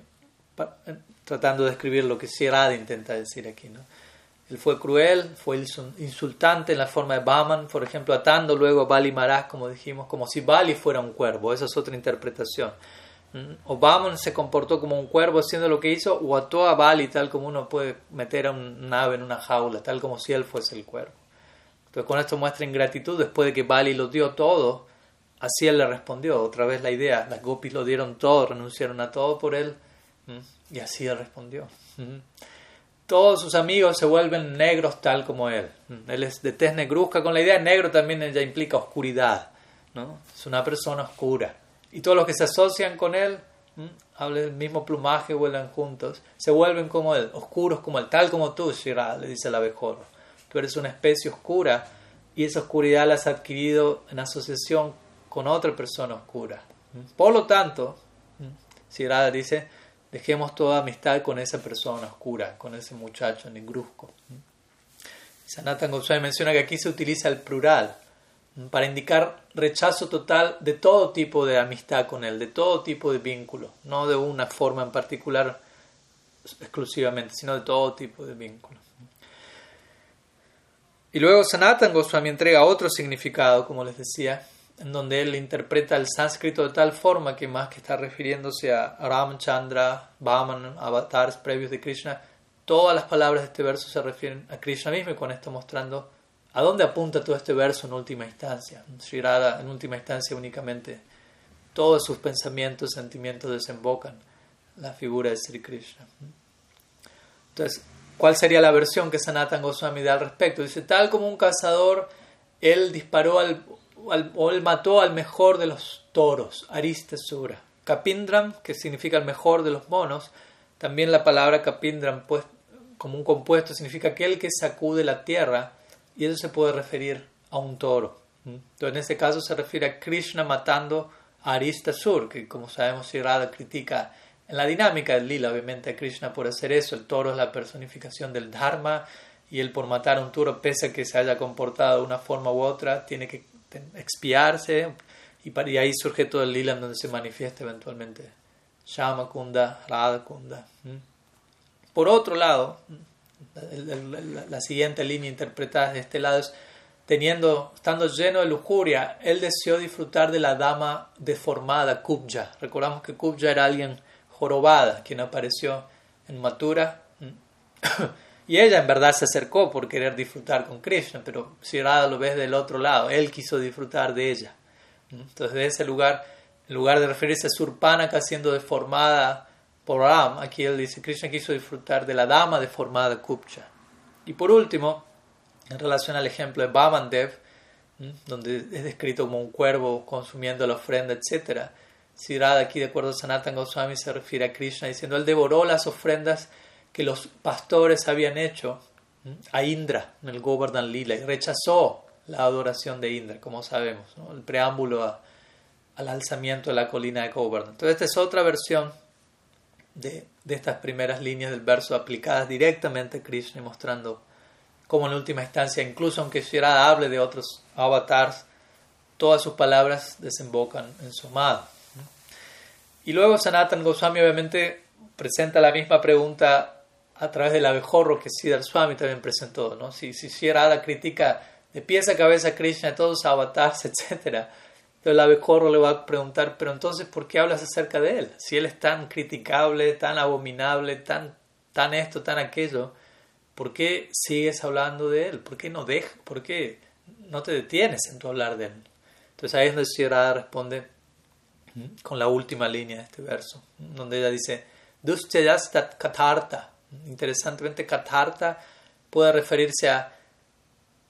tratando de describir lo que Sirada intenta decir aquí. ¿no? Él fue cruel, fue insultante en la forma de Baman, por ejemplo, atando luego a Bali Maharaj, como dijimos, como si Bali fuera un cuervo. Esa es otra interpretación. O Baman se comportó como un cuervo haciendo lo que hizo, o ató a Bali tal como uno puede meter a un ave en una jaula, tal como si él fuese el cuervo. Entonces con esto muestra ingratitud después de que Bali lo dio todo Así él le respondió, otra vez la idea, las gopis lo dieron todo, renunciaron a todo por él, y así él respondió. Todos sus amigos se vuelven negros tal como él. Él es de tez negruzca, con la idea de negro también ya implica oscuridad, ¿no? es una persona oscura. Y todos los que se asocian con él, hablan del mismo plumaje, vuelan juntos, se vuelven como él, oscuros como él, tal como tú, Shira, le dice el abejorro. Tú eres una especie oscura y esa oscuridad la has adquirido en asociación con otra persona oscura. Por lo tanto, Radha dice, dejemos toda amistad con esa persona oscura, con ese muchacho negruzco. Sanatan Goswami menciona que aquí se utiliza el plural para indicar rechazo total de todo tipo de amistad con él, de todo tipo de vínculo, no de una forma en particular exclusivamente, sino de todo tipo de vínculo. Y luego Sanatan Goswami entrega otro significado, como les decía, en donde él interpreta el sánscrito de tal forma que más que está refiriéndose a Ramchandra, Vaman, avatars previos de Krishna, todas las palabras de este verso se refieren a Krishna mismo y con esto mostrando a dónde apunta todo este verso en última instancia. En última instancia únicamente todos sus pensamientos, sentimientos desembocan la figura de Sri Krishna. Entonces, ¿cuál sería la versión que Sanatan Goswami da al respecto? Dice, tal como un cazador, él disparó al o él mató al mejor de los toros, Aristesura. Kapindram, que significa el mejor de los monos, también la palabra Kapindram pues, como un compuesto significa aquel que sacude la tierra y eso se puede referir a un toro. Entonces en este caso se refiere a Krishna matando a Aristasur, que como sabemos si Radha critica en la dinámica del lila, obviamente a Krishna por hacer eso, el toro es la personificación del Dharma y él por matar a un toro, pese a que se haya comportado de una forma u otra, tiene que expiarse y, ahí surge todo el lila donde se manifiesta eventualmente Shama Kunda, Radha Kunda. Por otro lado, la, siguiente línea interpretada de este lado es teniendo, estando lleno de lujuria, él deseó disfrutar de la dama deformada, Kubja. Recordamos que Kubja era alguien jorobada, quien apareció en Mathura. Y ella en verdad se acercó por querer disfrutar con Krishna, pero si Radha lo ves del otro lado, él quiso disfrutar de ella. Entonces, de ese lugar, en lugar de referirse a Surpanaka siendo deformada por Ram, aquí él dice: Krishna quiso disfrutar de la dama deformada Kupcha. Y por último, en relación al ejemplo de Babandev, donde es descrito como un cuervo consumiendo la ofrenda, etc. Si Radha aquí, de acuerdo a Sanatan Goswami, se refiere a Krishna diciendo: Él devoró las ofrendas que los pastores habían hecho a Indra en el Govardhan Lila y rechazó la adoración de Indra, como sabemos, el preámbulo al alzamiento de la colina de Govardhan. Entonces, esta es otra versión de, estas primeras líneas del verso aplicadas directamente a Krishna mostrando cómo en última instancia, incluso aunque Shirada hable de otros avatars, todas sus palabras desembocan en su amado. Y luego Sanatan Goswami obviamente presenta la misma pregunta a través del abejorro que Siddhar Swami también presentó. ¿no? Si, si Sierra critica de pies a cabeza a Krishna, todos sus avatars, etc. Entonces el abejorro le va a preguntar, pero entonces, ¿por qué hablas acerca de él? Si él es tan criticable, tan abominable, tan, tan esto, tan aquello, ¿por qué sigues hablando de él? ¿Por qué no dejas? ¿Por qué no te detienes en tu hablar de él? Entonces ahí es donde Sierra responde con la última línea de este verso, donde ella dice, Duschayastat katarta Interesantemente, Katharta puede referirse a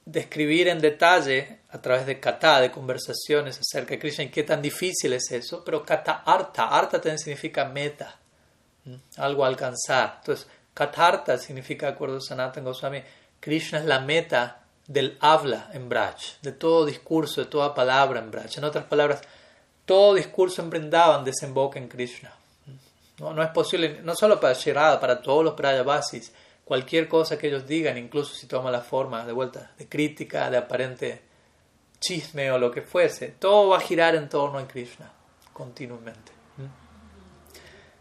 describir en detalle a través de kata, de conversaciones acerca de Krishna y qué tan difícil es eso, pero kata arta, también significa meta, algo a alcanzar. Entonces, katharta significa, de acuerdo a Sanatan Goswami, Krishna es la meta del habla en Braj, de todo discurso, de toda palabra en Braj. En otras palabras, todo discurso en desemboca en Krishna. No, es posible, no solo para Shirada, para todos los Prayavasis, cualquier cosa que ellos digan, incluso si toma la forma de vuelta de crítica, de aparente chisme o lo que fuese, todo va a girar en torno a Krishna continuamente.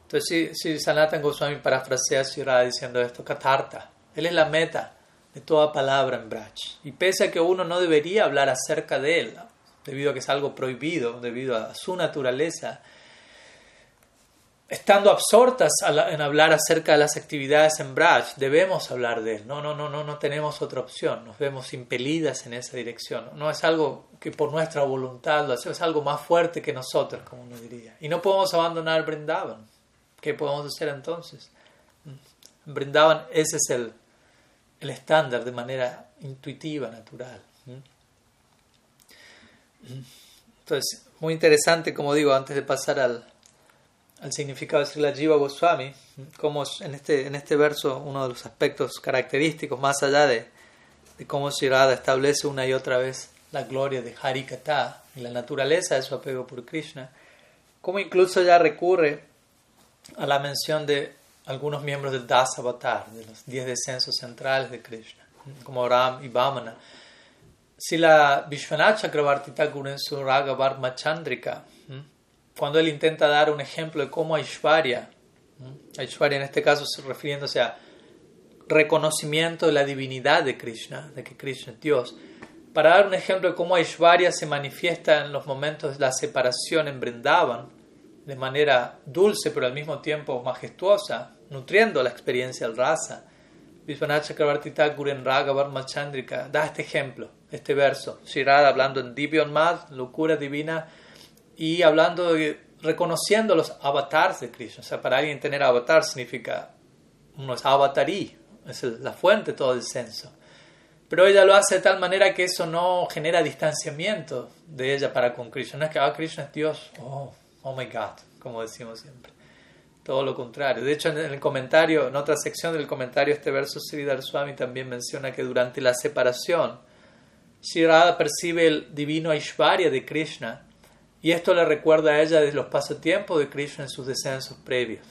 Entonces, si, si Sanatan Goswami parafrasea a Shirada diciendo esto, Katarta, él es la meta de toda palabra en Braj. Y pese a que uno no debería hablar acerca de él, debido a que es algo prohibido, debido a su naturaleza, estando absortas en hablar acerca de las actividades en Braj, debemos hablar de él. No, no, no, no, no tenemos otra opción. Nos vemos impelidas en esa dirección. No es algo que por nuestra voluntad lo hacemos, es algo más fuerte que nosotros, como uno diría. Y no podemos abandonar Brindavan. ¿Qué podemos hacer entonces? En Brindavan ese es el, el estándar de manera intuitiva, natural. Entonces, muy interesante, como digo, antes de pasar al, al significado de la Jiva Goswami, como en este, en este verso uno de los aspectos característicos, más allá de, de cómo Shirada establece una y otra vez la gloria de Harikata y la naturaleza de su apego por Krishna, como incluso ya recurre a la mención de algunos miembros del Das Avatar, de los diez descensos centrales de Krishna, como Ram y Vamana. Si la Vishwanath Chakravarti Thakur en su Raga Chandrika cuando él intenta dar un ejemplo de cómo Aishwarya, Aishwarya en este caso refiriéndose a reconocimiento de la divinidad de Krishna, de que Krishna es Dios, para dar un ejemplo de cómo Aishwarya se manifiesta en los momentos de la separación en Brindavan, de manera dulce pero al mismo tiempo majestuosa, nutriendo la experiencia del rasa. Vishwanath Chakravarti Thakur en Raga Chandrika da este ejemplo, este verso. Shirada hablando en Divyon Mad, locura divina, y hablando de reconociendo los avatars de Krishna. O sea, para alguien tener avatar significa uno es avatarí, es la fuente todo el censo. Pero ella lo hace de tal manera que eso no genera distanciamiento de ella para con Krishna. No es que ah, Krishna es Dios, oh, oh my God, como decimos siempre. Todo lo contrario. De hecho, en el comentario, en otra sección del comentario, este verso Sridhar Swami también menciona que durante la separación, Sri percibe el divino Aishwarya de Krishna y esto le recuerda a ella de los pasatiempos de Krishna en sus descensos previos.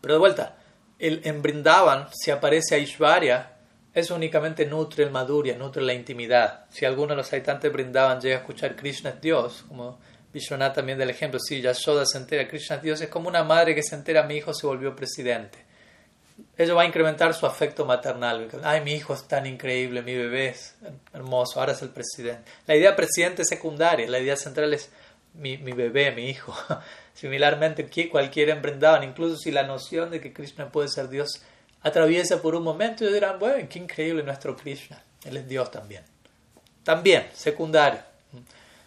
Pero de vuelta, el, en Brindavan, si aparece Aishwarya, eso únicamente nutre el Madhurya, nutre la intimidad. Si alguno de los habitantes Brindavan llega a escuchar Krishna es Dios, como Vishwanath también del ejemplo, si Yashoda se entera Krishna es Dios, es como una madre que se entera mi hijo se volvió presidente ello va a incrementar su afecto maternal. Ay, mi hijo es tan increíble, mi bebé es hermoso, ahora es el presidente. La idea presidente es secundaria, la idea central es mi, mi bebé, mi hijo. Similarmente, cualquiera emprendaban, incluso si la noción de que Krishna puede ser Dios atraviesa por un momento, ellos dirán, bueno, qué increíble nuestro Krishna, él es Dios también. También, secundario.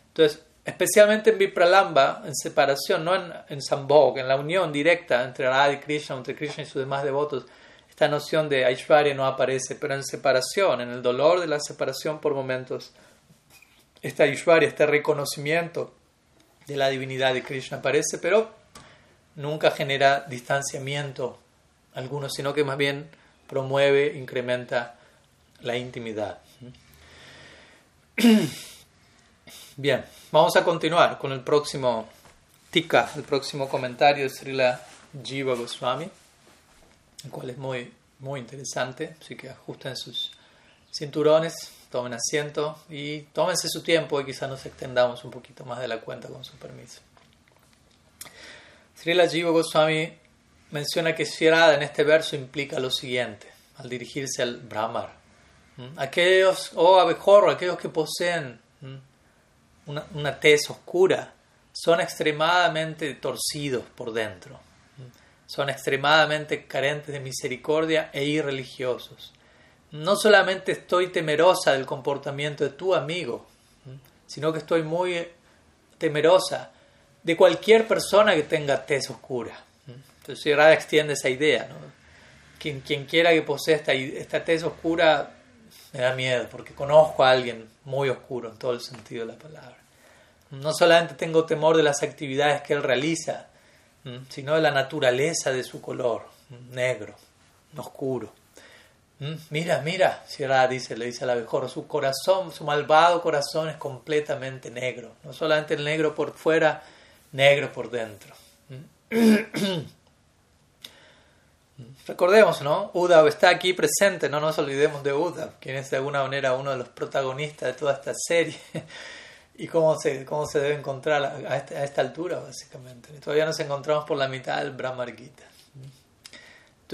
Entonces, especialmente en Vipralamba, en separación, no en, en Sambhog, en la unión directa entre Radha y Krishna, entre Krishna y sus demás devotos, esta noción de Aishwarya no aparece, pero en separación, en el dolor de la separación por momentos, esta Aishwarya, este reconocimiento de la divinidad de Krishna aparece, pero nunca genera distanciamiento alguno, sino que más bien promueve, incrementa la intimidad. Bien. Vamos a continuar con el próximo tika, el próximo comentario de Srila Jiva Goswami, el cual es muy, muy interesante, así que ajusten sus cinturones, tomen asiento y tómense su tiempo y quizás nos extendamos un poquito más de la cuenta con su permiso. Srila Jiva Goswami menciona que Shirada en este verso implica lo siguiente, al dirigirse al Brahmar. Aquellos, o oh abejorro, aquellos que poseen una, una tez oscura, son extremadamente torcidos por dentro, son extremadamente carentes de misericordia e irreligiosos. No solamente estoy temerosa del comportamiento de tu amigo, sino que estoy muy temerosa de cualquier persona que tenga tez oscura. Entonces, ahora extiende esa idea. Quien, quien, quiera que posea esta, esta tez oscura me da miedo, porque conozco a alguien muy oscuro en todo el sentido de la palabra. No solamente tengo temor de las actividades que él realiza, sino de la naturaleza de su color, negro, oscuro. Mira, mira, Sierra dice, le dice a la abejorro, su corazón, su malvado corazón es completamente negro. No solamente el negro por fuera, negro por dentro. Recordemos, ¿no? Uddhav está aquí presente, no nos olvidemos de Uddhav, quien es de alguna manera uno de los protagonistas de toda esta serie y cómo se, cómo se debe encontrar a, este, a esta altura, básicamente. todavía nos encontramos por la mitad del Brahmar Gita.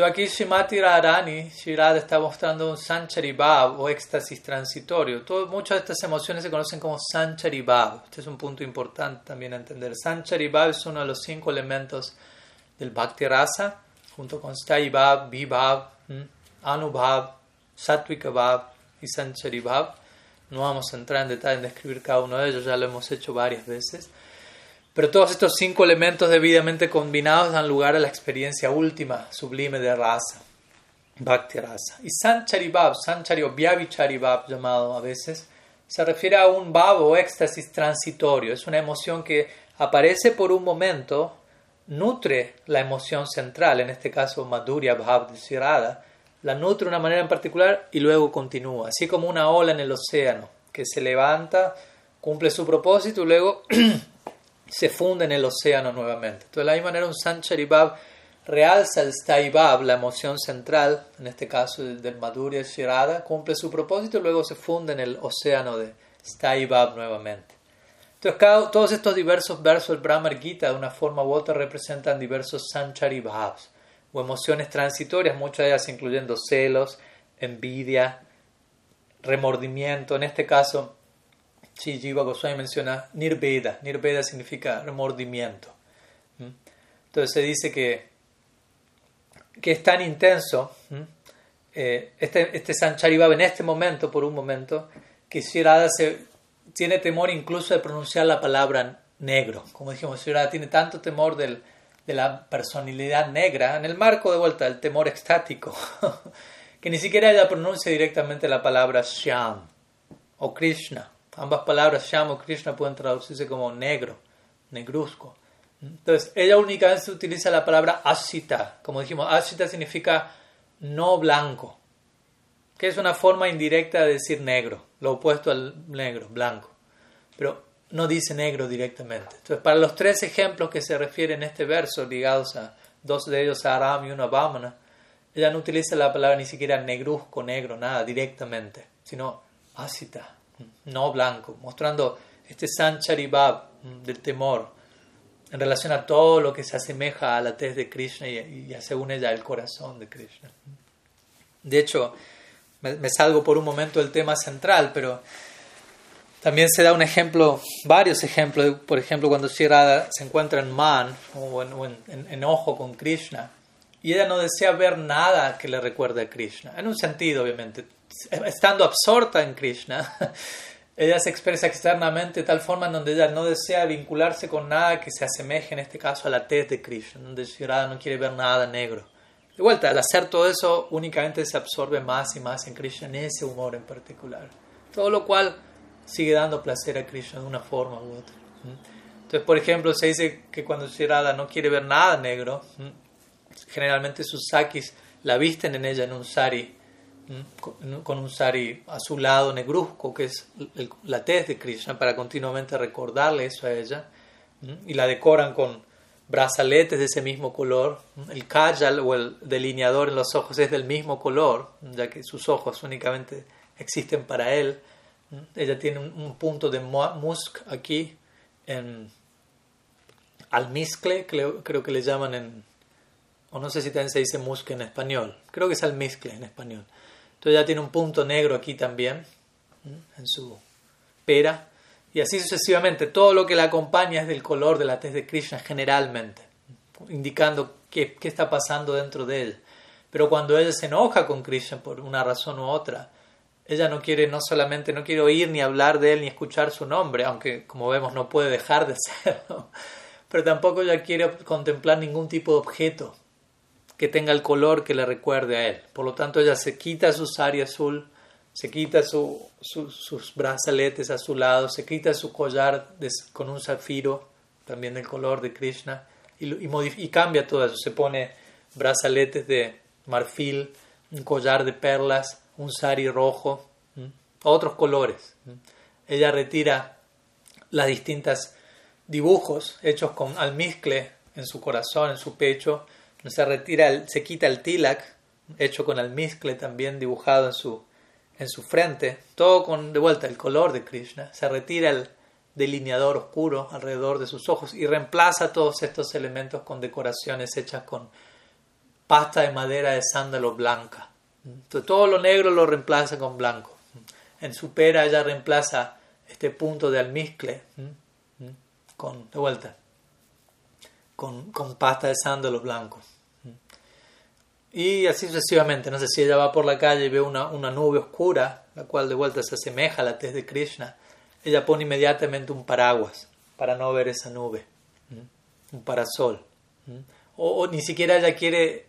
Aquí Shimati Radharani, Shirada está mostrando un Sanchari Bhav o éxtasis transitorio. Todo, muchas de estas emociones se conocen como Sanchari Bhav. Este es un punto importante también a entender. Sanchari Bhav es uno de los cinco elementos del Bhakti Rasa, junto con Bhav, Vibhav, Anubhav, Satvika Bhav y Sanchari Bhav. No vamos a entrar en detalle en describir cada uno de ellos, ya lo hemos hecho varias veces. Pero todos estos cinco elementos debidamente combinados dan lugar a la experiencia última, sublime de rasa, bhakti rasa. Y sancharibab, sanchari o vyabicharibab llamado a veces, se refiere a un bab o éxtasis transitorio. Es una emoción que aparece por un momento, nutre la emoción central, en este caso Madhurya Bhav Sirada, la nutre de una manera en particular y luego continúa, así como una ola en el océano que se levanta, cumple su propósito y luego se funde en el océano nuevamente. Entonces, de la misma manera, un Sancharibab realza el Staibab, la emoción central, en este caso del Madhurya Shirada, cumple su propósito y luego se funde en el océano de Staibab nuevamente. Entonces, todos estos diversos versos del Brahmar Gita, de una forma u otra, representan diversos Sancharibabs, o emociones transitorias, muchas de ellas incluyendo celos, envidia, remordimiento, en este caso Sí, Jiva Goswami menciona Nirveda. Nirveda significa remordimiento. ¿Mm? Entonces se dice que, que es tan intenso eh, este, este Sancharibhava en este momento, por un momento, que Shirada se, tiene temor incluso de pronunciar la palabra negro. Como dijimos, Shirada tiene tanto temor del, de la personalidad negra en el marco de vuelta del temor extático que ni siquiera ella pronuncia directamente la palabra Shyam o Krishna. Ambas palabras, Shama o Krishna, pueden traducirse como negro, negruzco. Entonces, ella únicamente utiliza la palabra ashita. Como dijimos, ashita significa no blanco, que es una forma indirecta de decir negro, lo opuesto al negro, blanco. Pero no dice negro directamente. Entonces, para los tres ejemplos que se refieren en este verso, ligados a dos de ellos, a Aram y uno a Vamana, ella no utiliza la palabra ni siquiera negruzco, negro, nada, directamente, sino ashita no blanco, mostrando este Sancharibab mm, del temor en relación a todo lo que se asemeja a la tez de Krishna y, según ella el corazón de Krishna. De hecho, me, salgo por un momento del tema central, pero también se da un ejemplo, varios ejemplos, por ejemplo, cuando Sri se encuentra en Man o en, enojo con Krishna y ella no desea ver nada que le recuerde a Krishna, en un sentido obviamente, estando absorta en Krishna, ella se expresa externamente de tal forma en donde ella no desea vincularse con nada que se asemeje, en este caso, a la tez de Krishna, donde no quiere ver nada negro. De vuelta, al hacer todo eso, únicamente se absorbe más y más en Krishna, en ese humor en particular. Todo lo cual sigue dando placer a Krishna de una forma u otra. Entonces, por ejemplo, se dice que cuando Shirada no quiere ver nada negro, generalmente sus sakis la visten en ella en un sari con un sari azulado negruzco, que es la tez de Krishna, para continuamente recordarle eso a ella, y la decoran con brazaletes de ese mismo color. El kajal o el delineador en los ojos es del mismo color, ya que sus ojos únicamente existen para él. Ella tiene un, punto de musk aquí, en almizcle, creo, creo que le llaman en, o no sé si también se dice musk en español, creo que es almizcle en español. Entonces ya tiene un punto negro aquí también, en su pera. Y así sucesivamente. Todo lo que la acompaña es del color de la tez de Krishna generalmente, indicando qué, qué está pasando dentro de él. Pero cuando ella se enoja con Krishna por una razón u otra, ella no quiere no solamente no quiere oír ni hablar de él ni escuchar su nombre, aunque como vemos no puede dejar de serlo, pero tampoco ella quiere contemplar ningún tipo de objeto que tenga el color que le recuerde a él. Por lo tanto, ella se quita su sari azul, se quita sus brazaletes azulados, se quita su collar con un zafiro, también del color de Krishna, y, y, cambia todo eso. Se pone brazaletes de marfil, un collar de perlas, un sari rojo, otros colores. Ella retira las distintas dibujos hechos con almizcle en su corazón, en su pecho, se retira, se quita el tilak, hecho con almizcle también dibujado en su, en su frente, todo con de vuelta el color de Krishna, se retira el delineador oscuro alrededor de sus ojos y reemplaza todos estos elementos con decoraciones hechas con pasta de madera de sándalo blanca. Todo lo negro lo reemplaza con blanco. En su pera ella reemplaza este punto de almizcle con, de vuelta, con pasta de sándalo blanco. Y así sucesivamente. No sé si ella va por la calle y ve una, una nube oscura, la cual de vuelta se asemeja a la tez de Krishna. Ella pone inmediatamente un paraguas para no ver esa nube, un parasol. O, ni siquiera ella quiere,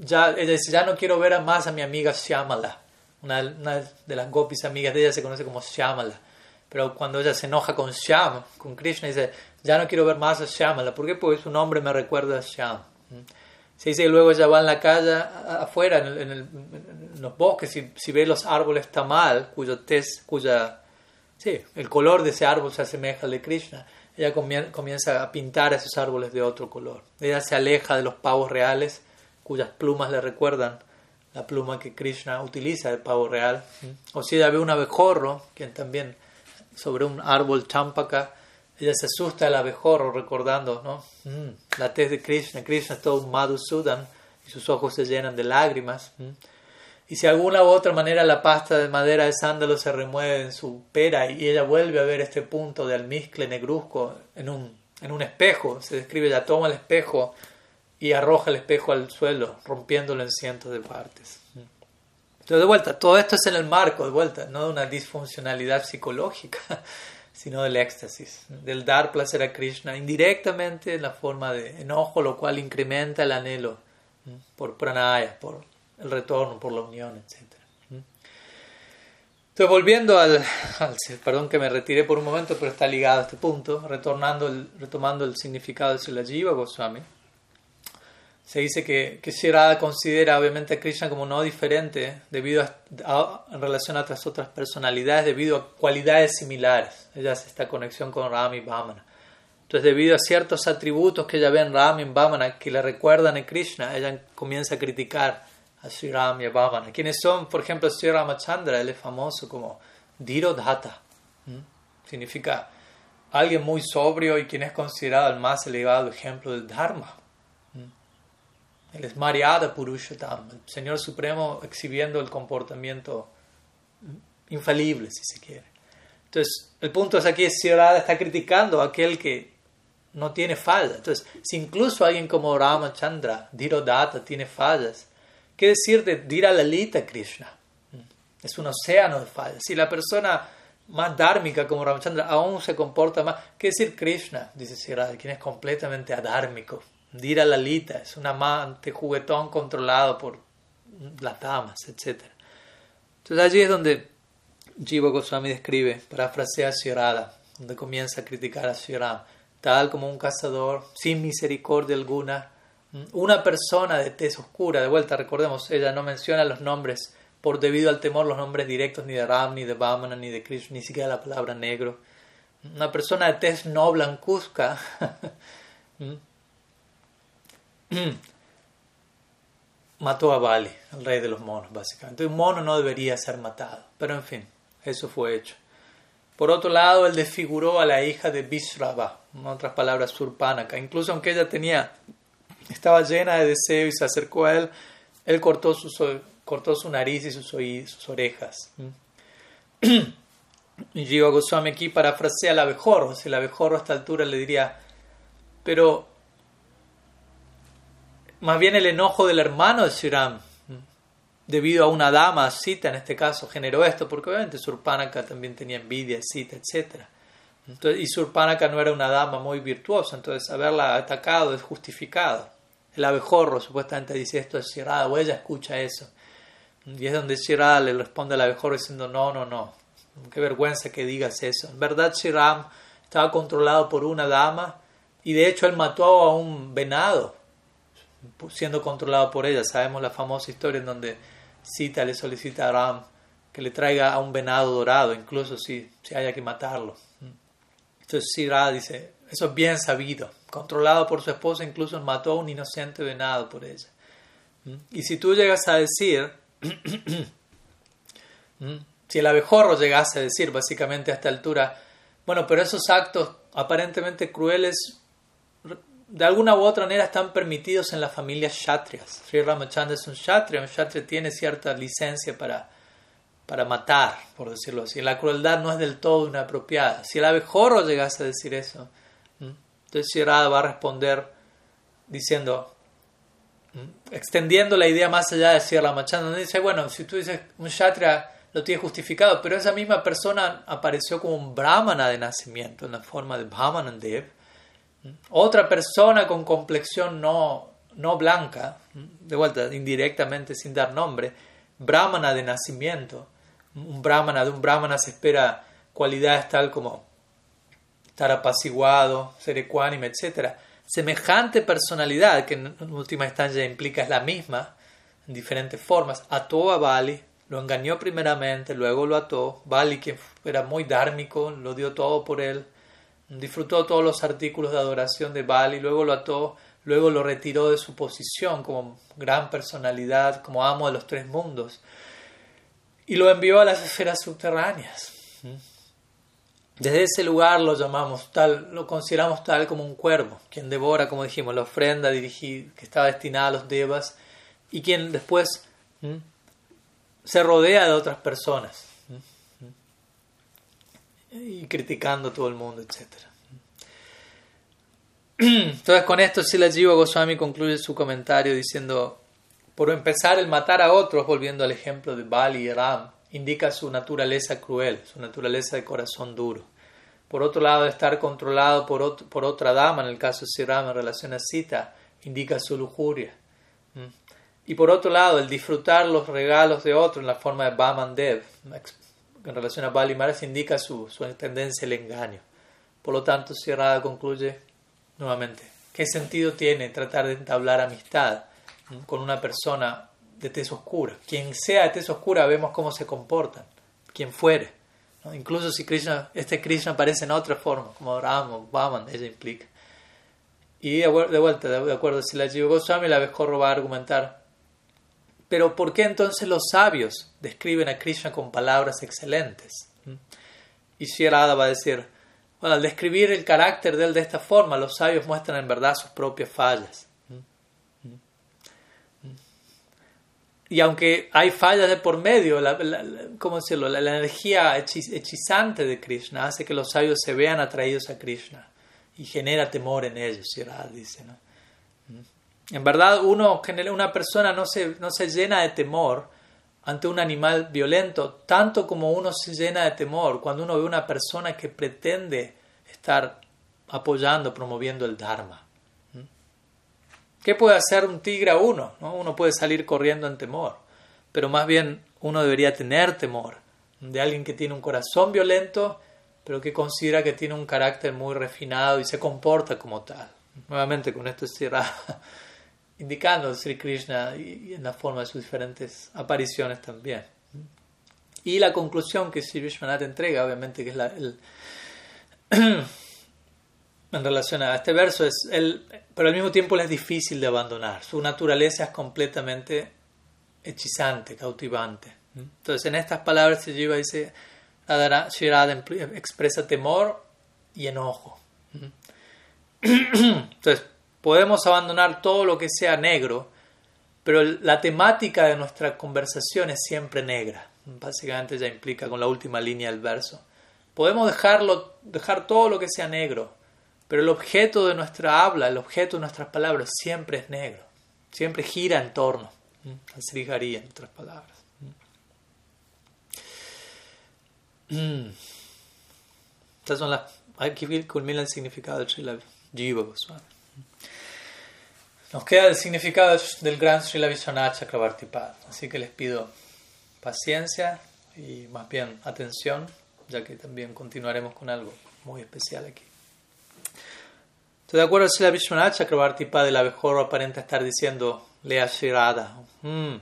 ya, ella dice, ya no quiero ver más a mi amiga Shyamala. Una, una, de las gopis amigas de ella se conoce como Shyamala. Pero cuando ella se enoja con Shyam, con Krishna, dice, ya no quiero ver más a Shyamala. ¿Por qué? Porque su nombre me recuerda a Shyam. Se dice que luego ella va en la calle afuera, en, los bosques, y si ve los árboles tamal, cuyo tez, cuya, sí, el color de ese árbol se asemeja al de Krishna, ella comienza a pintar esos árboles de otro color. Ella se aleja de los pavos reales, cuyas plumas le recuerdan la pluma que Krishna utiliza del pavo real. O si ella ve un abejorro, quien también sobre un árbol champaka, ella se asusta del abejorro recordando ¿no? Mm, la tez de Krishna. Krishna es todo un Madhusudan y sus ojos se llenan de lágrimas. Y si alguna u otra manera la pasta de madera de sándalo se remueve en su pera y ella vuelve a ver este punto de almizcle negruzco en un, en un espejo, se describe, ella toma el espejo y arroja el espejo al suelo, rompiéndolo en cientos de partes. Entonces, de vuelta, todo esto es en el marco, de vuelta, no de una disfuncionalidad psicológica, sino del éxtasis, del dar placer a Krishna indirectamente en la forma de enojo, lo cual incrementa el anhelo por pranaya, por el retorno, por la unión, etc. Entonces, volviendo al, Perdón que me retiré por un momento, pero está ligado a este punto, retornando el, retomando el significado de Silajiva Goswami se dice que, que considera obviamente a Krishna como no diferente debido a, en relación a otras otras personalidades, debido a cualidades similares. Ella hace esta conexión con Ram y Vamana. Entonces, debido a ciertos atributos que ella ve en Ram y Vamana que le recuerdan a Krishna, ella comienza a criticar a Sri Ram y a Vamana. ¿Quiénes son? Por ejemplo, Sri Ramachandra, él es famoso como Dhirodhata. Significa alguien muy sobrio y quien es considerado el más elevado ejemplo del Dharma. Él es Mariada Purushottam, el Señor Supremo exhibiendo el comportamiento infalible, si se quiere. Entonces, el punto es aquí, si Radha está criticando a aquel que no tiene fallas. Entonces, si incluso alguien como Ramachandra, Dhirodata, tiene fallas, ¿qué decir de Dhira Lalita Krishna? Es un océano de fallas. Si la persona más dármica como Ramachandra aún se comporta más, ¿qué decir Krishna? Dice Sirada, quien es completamente adármico, Dira Lalita es un amante juguetón controlado por las damas, etc. Entonces allí es donde Jiva Goswami describe, parafrasea a Shirada, donde comienza a criticar a Shiram, tal como un cazador sin misericordia alguna, una persona de tez oscura, de vuelta recordemos, ella no menciona los nombres por debido al temor los nombres directos ni de Ram, ni de Vamana, ni de Krishna, ni siquiera la palabra negro. Una persona de tez no blancuzca mató a Bali, el rey de los monos, básicamente. Un mono no debería ser matado, pero en fin, eso fue hecho. Por otro lado, él desfiguró a la hija de Vishrava, en otras palabras, Surpanaka. Incluso aunque ella tenía, estaba llena de deseo y se acercó a él, él cortó su, cortó su nariz y sus, sus orejas. Y Jiva Goswami aquí parafrasea al abejorro. Si el abejorro a esta altura le diría, pero más bien el enojo del hermano de Shiram, debido a una dama, Sita en este caso, generó esto, porque obviamente Surpanaka también tenía envidia Sita, etc. Y Surpanaka no era una dama muy virtuosa, entonces haberla atacado es justificado. El abejorro supuestamente dice esto a Shirada, o ella escucha eso. Y es donde Shirada le responde al abejorro diciendo, no, no, no, qué vergüenza que digas eso. En verdad Shiram estaba controlado por una dama y de hecho él mató a un venado siendo controlado por ella. Sabemos la famosa historia en donde Sita le solicita a Ram que le traiga a un venado dorado, incluso si, si haya que matarlo. Entonces Sira dice, Eso es bien sabido. Controlado por su esposa, incluso mató a un inocente venado por ella. Y si tú llegas a decir, si el abejorro llegase a decir básicamente a esta altura, bueno, pero esos actos aparentemente crueles de alguna u otra manera están permitidos en las familias kshatriyas. Sri Ramachandra es un kshatriya, un kshatriya tiene cierta licencia para, para matar, por decirlo así. La crueldad no es del todo inapropiada. Si el abejorro llegase a decir eso, entonces Sri va a responder diciendo, extendiendo la idea más allá de Sri Ramachandra, dice, bueno, si tú dices un kshatriya lo tiene justificado, pero esa misma persona apareció como un brahmana de nacimiento, en la forma de Brahmanandev. Otra persona con complexión no, no blanca, de vuelta, indirectamente sin dar nombre, brahmana de nacimiento. Un brahmana, de un brahmana se espera cualidades tal como estar apaciguado, ser ecuánime, etc. Semejante personalidad, que en última instancia implica es la misma, en diferentes formas, ató a Bali lo engañó primeramente, luego lo ató. Bali, que era muy dármico, lo dio todo por él. Disfrutó todos los artículos de adoración de Bali, luego lo ató, luego lo retiró de su posición como gran personalidad, como amo de los tres mundos, y lo envió a las esferas subterráneas. Desde ese lugar lo llamamos tal, lo consideramos tal como un cuervo, quien devora, como dijimos, la ofrenda dirigida, que estaba destinada a los devas, y quien después se rodea de otras personas y criticando a todo el mundo, etc. Entonces con esto Sila Jiva Goswami concluye su comentario diciendo, por empezar el matar a otros, volviendo al ejemplo de Bali y Ram, indica su naturaleza cruel, su naturaleza de corazón duro. Por otro lado, estar controlado por, otra dama, en el caso de Siram en relación a Sita, indica su lujuria. Y por otro lado, el disfrutar los regalos de otro en la forma de Baman Dev, en relación a Bali Maharaj, indica su, su tendencia al engaño. Por lo tanto, Sierra concluye nuevamente, ¿qué sentido tiene tratar de entablar amistad con una persona de tez oscura? Quien sea de tez oscura, vemos cómo se comportan, quien fuere. Incluso si Krishna, este Krishna aparece en otra forma, como Rama o Baman, ella implica. Y de vuelta, de acuerdo, si la Goswami la abejorro va a argumentar pero ¿por qué entonces los sabios describen a Krishna con palabras excelentes? ¿Mm? Y Sri va a decir, al describir el carácter de él de esta forma, los sabios muestran en verdad sus propias fallas. ¿Mm? ¿Mm? Y aunque hay fallas de por medio, la, ¿cómo decirlo? La, energía hechizante de Krishna hace que los sabios se vean atraídos a Krishna y genera temor en ellos, Sri dice. ¿no? En verdad, uno, una persona no se, no se llena de temor ante un animal violento, tanto como uno se llena de temor cuando uno ve una persona que pretende estar apoyando, promoviendo el Dharma. ¿Mm? ¿Qué puede hacer un tigre a uno? ¿No? Uno puede salir corriendo en temor, pero más bien uno debería tener temor de alguien que tiene un corazón violento, pero que considera que tiene un carácter muy refinado y se comporta como tal. Nuevamente con esto cierra indicando a Sri Krishna y, en la forma de sus diferentes apariciones también. Y la conclusión que Sri Vishwanath entrega, obviamente, que es la, en relación a este verso, es el, pero al mismo tiempo le es difícil de abandonar. Su naturaleza es completamente hechizante, cautivante. Entonces, en estas palabras, Sri dice, Sri expresa temor y enojo. Entonces, Podemos abandonar todo lo que sea negro, pero la temática de nuestra conversación es siempre negra. Básicamente ya implica con la última línea del verso. Podemos dejarlo, dejar todo lo que sea negro, pero el objeto de nuestra habla, el objeto de nuestras palabras siempre es negro. Siempre gira en torno al Sri en otras palabras. Estas son las. Aquí culmina el significado de Srila Jiva Goswami. Nos queda el significado del gran Srila Vishwanath Chakrabarti Así que les pido paciencia y más bien atención, ya que también continuaremos con algo muy especial aquí. Estoy de acuerdo, Srila Vishwanath Chakrabarti el abejorro aparenta estar diciendo, lea Shirada. Hmm.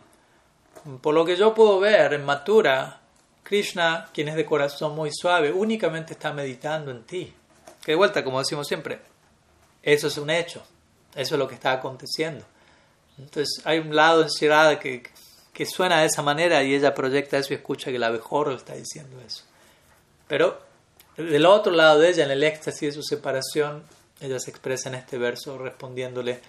Por lo que yo puedo ver en Matura, Krishna, quien es de corazón muy suave, únicamente está meditando en ti. Que de vuelta, como decimos siempre, eso es un hecho, eso es lo que está aconteciendo. Entonces hay un lado en Shirada que, suena de esa manera y ella proyecta eso y escucha que la mejor está diciendo eso. Pero del otro lado de ella, en el éxtasis de su separación, ella se expresa en este verso respondiéndole,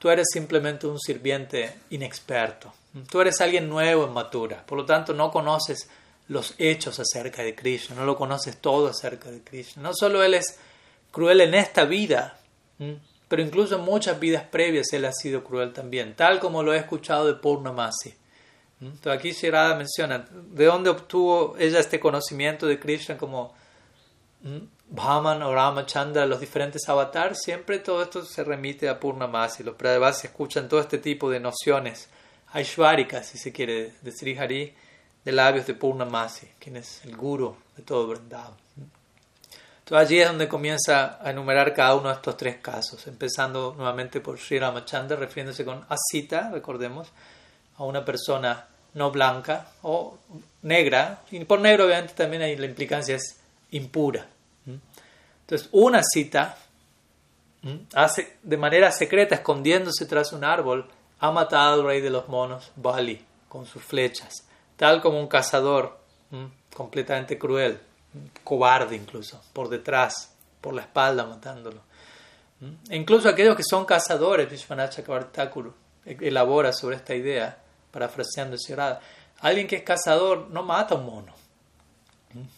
tú eres simplemente un sirviente inexperto, tú eres alguien nuevo en matura, por lo tanto no conoces los hechos acerca de Krishna, no lo conoces todo acerca de Krishna. No solo Él es cruel en esta vida, pero incluso en muchas vidas previas Él ha sido cruel también, tal como lo he escuchado de Purnamasi. Entonces aquí Shirada menciona de dónde obtuvo ella este conocimiento de Krishna como Brahman o Ramachandra, los diferentes avatars, siempre todo esto se remite a Purnamasi. Los Pradevas escuchan todo este tipo de nociones aishváricas, si se quiere decir Hari, de labios de Purnamasi, quien es el guru de todo Vrindavan. Allí es donde comienza a enumerar cada uno de estos tres casos, empezando nuevamente por Sri Ramachandra, refiriéndose con Asita, recordemos, a una persona no blanca o negra, y por negro obviamente también hay, la implicancia es impura. Entonces, una cita hace de manera secreta, escondiéndose tras un árbol, ha matado al rey de los monos, Bali, con sus flechas, tal como un cazador completamente cruel, cobarde incluso, por detrás, por la espalda matándolo. E incluso aquellos que son cazadores, Vishwanath Chakravartakuru elabora sobre esta idea, parafraseando Sirada. Alguien que es cazador no mata a un mono,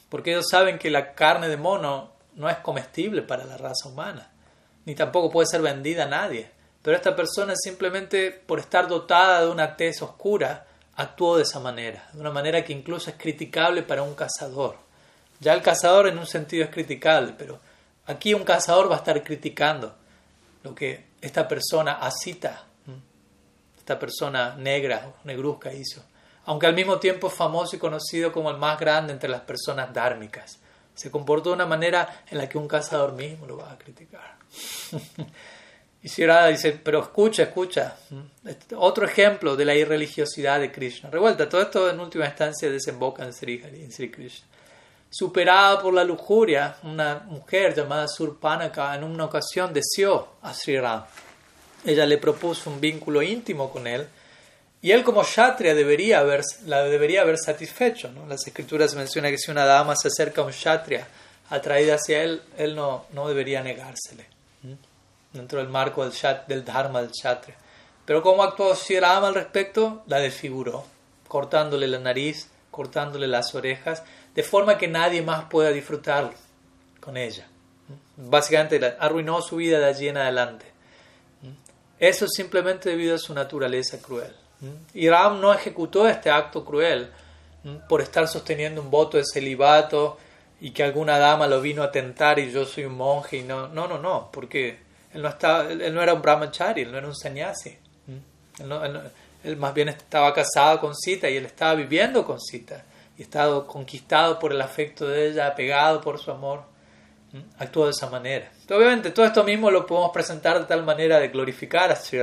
porque ellos saben que la carne de mono no es comestible para la raza humana, ni tampoco puede ser vendida a nadie. Pero esta persona simplemente por estar dotada de una tez oscura actuó de esa manera, de una manera que incluso es criticable para un cazador. Ya el cazador en un sentido es criticable, pero aquí un cazador va a estar criticando lo que esta persona asita, esta persona negra negruzca hizo, aunque al mismo tiempo es famoso y conocido como el más grande entre las personas dármicas. Se comportó de una manera en la que un cazador mismo lo va a criticar. y Shirada dice, pero escucha, escucha. Este, otro ejemplo de la irreligiosidad de Krishna. Revuelta, todo esto en última instancia desemboca en Sri, en Sri Krishna. Superada por la lujuria, una mujer llamada Surpanaka en una ocasión deseó a Sri Ram. Ella le propuso un vínculo íntimo con él y él como Kshatriya debería haber, la debería haber satisfecho. ¿no? Las escrituras mencionan que si una dama se acerca a un Kshatriya atraída hacia él, él no, no debería negársele. Dentro del marco del, del Dharma del Kshatriya. Pero como actuó Rama al respecto, la desfiguró, cortándole la nariz, cortándole las orejas, de forma que nadie más pueda disfrutar con ella. Básicamente arruinó su vida de allí en adelante. Eso es simplemente debido a su naturaleza cruel. Y Ram no ejecutó este acto cruel por estar sosteniendo un voto de celibato y que alguna dama lo vino a tentar y yo soy un monje y no, no, no, no, porque él no, estaba, él no era un brahmachari, él no era un sannyasi. Él, más bien estaba casado con Sita y él estaba viviendo con Sita y estaba conquistado por el afecto de ella, apegado por su amor. Actuó de esa manera. obviamente todo esto mismo lo podemos presentar de tal manera de glorificar a Sri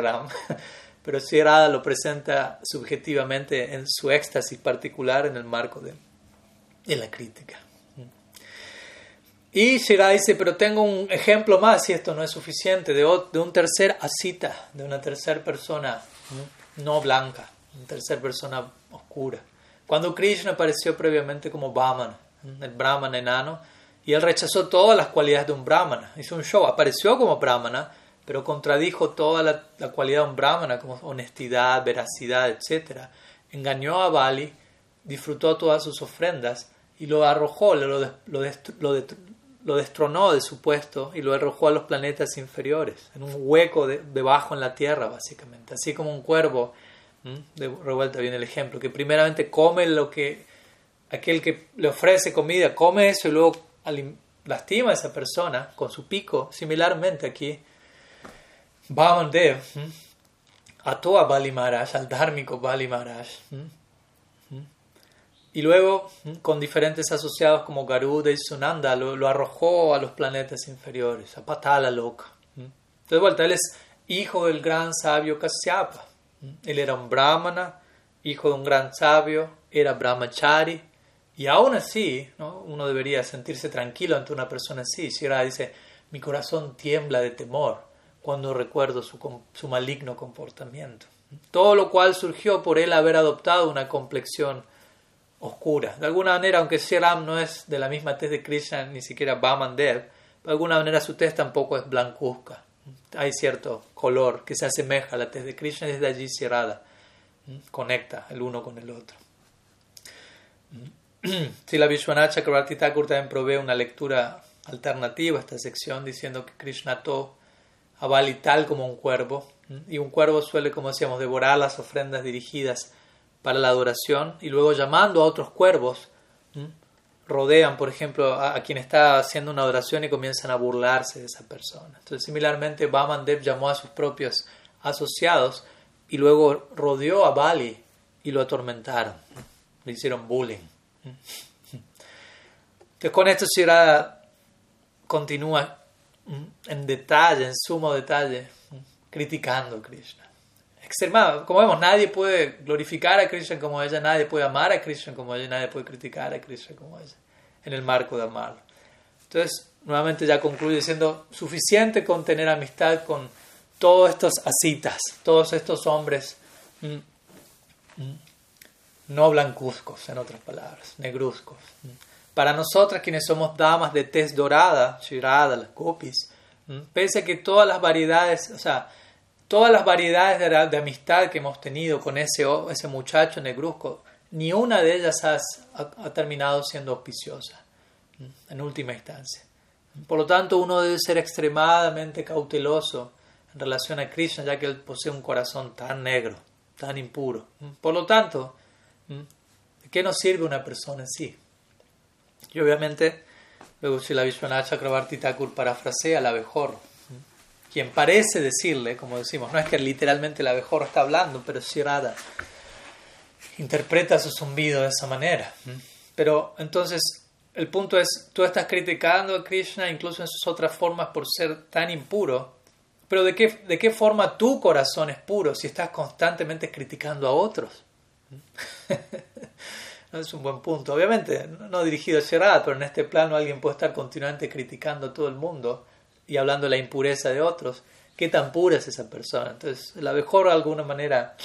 pero Sri lo presenta subjetivamente en su éxtasis particular en el marco de, la crítica. Y Sri dice, pero tengo un ejemplo más, si esto no es suficiente, de, de un tercer asita, de una tercera persona no blanca, una tercera persona oscura. Cuando Krishna apareció previamente como Brahman, el Brahman enano, y él rechazó todas las cualidades de un Brahmana, hizo un show, apareció como Brahmana, pero contradijo toda la, cualidad de un brahmana como honestidad, veracidad, etc. Engañó a Bali, disfrutó todas sus ofrendas y lo arrojó, lo, lo, destronó de su puesto y lo arrojó a los planetas inferiores, en un hueco debajo en la tierra, básicamente. Así como un cuervo, de revuelta viene el ejemplo, que primeramente come lo que aquel que le ofrece comida, come eso y luego lastima a esa persona con su pico. Similarmente aquí, Vamandev ató a Bali Maharaj, al dármico Bali Maharaj. Y luego, con diferentes asociados como Garuda y Sunanda, lo, arrojó a los planetas inferiores, a Patala Loka. De vuelta, él es hijo del gran sabio Kasyapa. Él era un brahmana, hijo de un gran sabio, era brahmachari. Y aún así, ¿no? uno debería sentirse tranquilo ante una persona así. Si ahora dice, mi corazón tiembla de temor cuando recuerdo su, su maligno comportamiento. Todo lo cual surgió por él haber adoptado una complexión oscura. De alguna manera, aunque Ram no es de la misma tez de Krishna, ni siquiera Vamandev, de alguna manera su tez tampoco es blancuzca. Hay cierto color que se asemeja a la tez de Krishna desde allí cerrada. Conecta el uno con el otro. Si la Vishwanath Chakrabarti Thakur también provee una lectura alternativa a esta sección diciendo que Krishna to a tal como un cuervo y un cuervo suele, como decíamos, devorar las ofrendas dirigidas para la adoración y luego llamando a otros cuervos rodean, por ejemplo, a, quien está haciendo una adoración y comienzan a burlarse de esa persona. Entonces, similarmente, Vamandev llamó a sus propios asociados y luego rodeó a Bali y lo atormentaron, le hicieron bullying. Entonces, con esto Shirada continúa en detalle, en sumo detalle, criticando a Krishna. Extremado. Como vemos, nadie puede glorificar a Krishna como ella, nadie puede amar a Krishna como ella, nadie puede criticar a Krishna como ella, en el marco de amarlo. Entonces, nuevamente ya concluye diciendo, suficiente con tener amistad con todos estos asitas, todos estos hombres mm, mm, no blancuzcos, en otras palabras, negruzcos. Mm. Para nosotras, quienes somos damas de tez dorada, shirada, las gopis, pese a que todas las variedades, o sea, todas las variedades de, amistad que hemos tenido con ese, ese muchacho negruzco, ni una de ellas ha, terminado siendo auspiciosa, en última instancia. Por lo tanto, uno debe ser extremadamente cauteloso en relación a Krishna, ya que él posee un corazón tan negro, tan impuro. Por lo tanto, ¿de qué nos sirve una persona en sí? Y obviamente, luego si la Vishwanath Chakrabarti Thakur parafrasea al abejorro, quien parece decirle, como decimos, no es que literalmente el abejorro está hablando, pero si Radha interpreta su zumbido de esa manera. Pero entonces, el punto es, tú estás criticando a Krishna incluso en sus otras formas por ser tan impuro, pero ¿de qué, de qué forma tu corazón es puro si estás constantemente criticando a otros? es un buen punto. Obviamente, no dirigido a Sherrod, pero en este plano alguien puede estar continuamente criticando a todo el mundo y hablando de la impureza de otros. ¿Qué tan pura es esa persona? Entonces, la mejor de alguna manera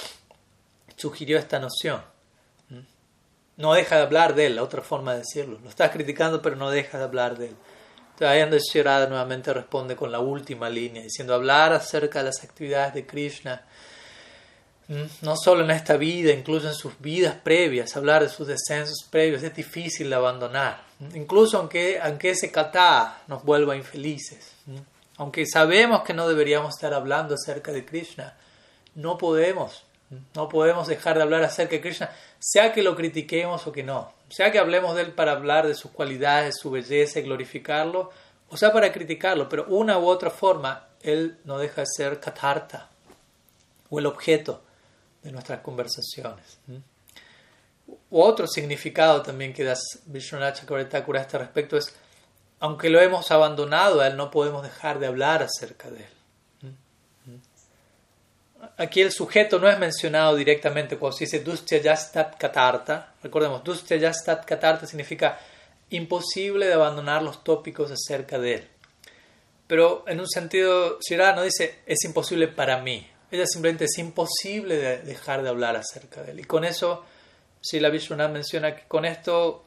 sugirió esta noción. No deja de hablar de él, otra forma de decirlo. Lo estás criticando, pero no deja de hablar de él. Entonces, Sherrod nuevamente responde con la última línea, diciendo hablar acerca de las actividades de Krishna no solo en esta vida, incluso en sus vidas previas, hablar de sus descensos previos es difícil de abandonar, incluso aunque, aunque ese kata nos vuelva infelices, aunque sabemos que no deberíamos estar hablando acerca de Krishna, no podemos, no podemos dejar de hablar acerca de Krishna, sea que lo critiquemos o que no, sea que hablemos de él para hablar de sus cualidades, su belleza y glorificarlo, o sea para criticarlo, pero una u otra forma, él no deja de ser katarta, o el objeto de nuestras conversaciones. Otro significado también que da Vishwanath Chakravarti a este respecto es, aunque lo hemos abandonado a él, no podemos dejar de hablar acerca de él. Aquí el sujeto no es mencionado directamente cuando se dice Dustya Yastat Katarta. Recordemos, Dustya Yastat Katarta significa imposible de abandonar los tópicos acerca de él. Pero en un sentido, Shirah no dice es imposible para mí, ella simplemente es imposible de dejar de hablar acerca de él. Y con eso, si la Vishwanath menciona que con esto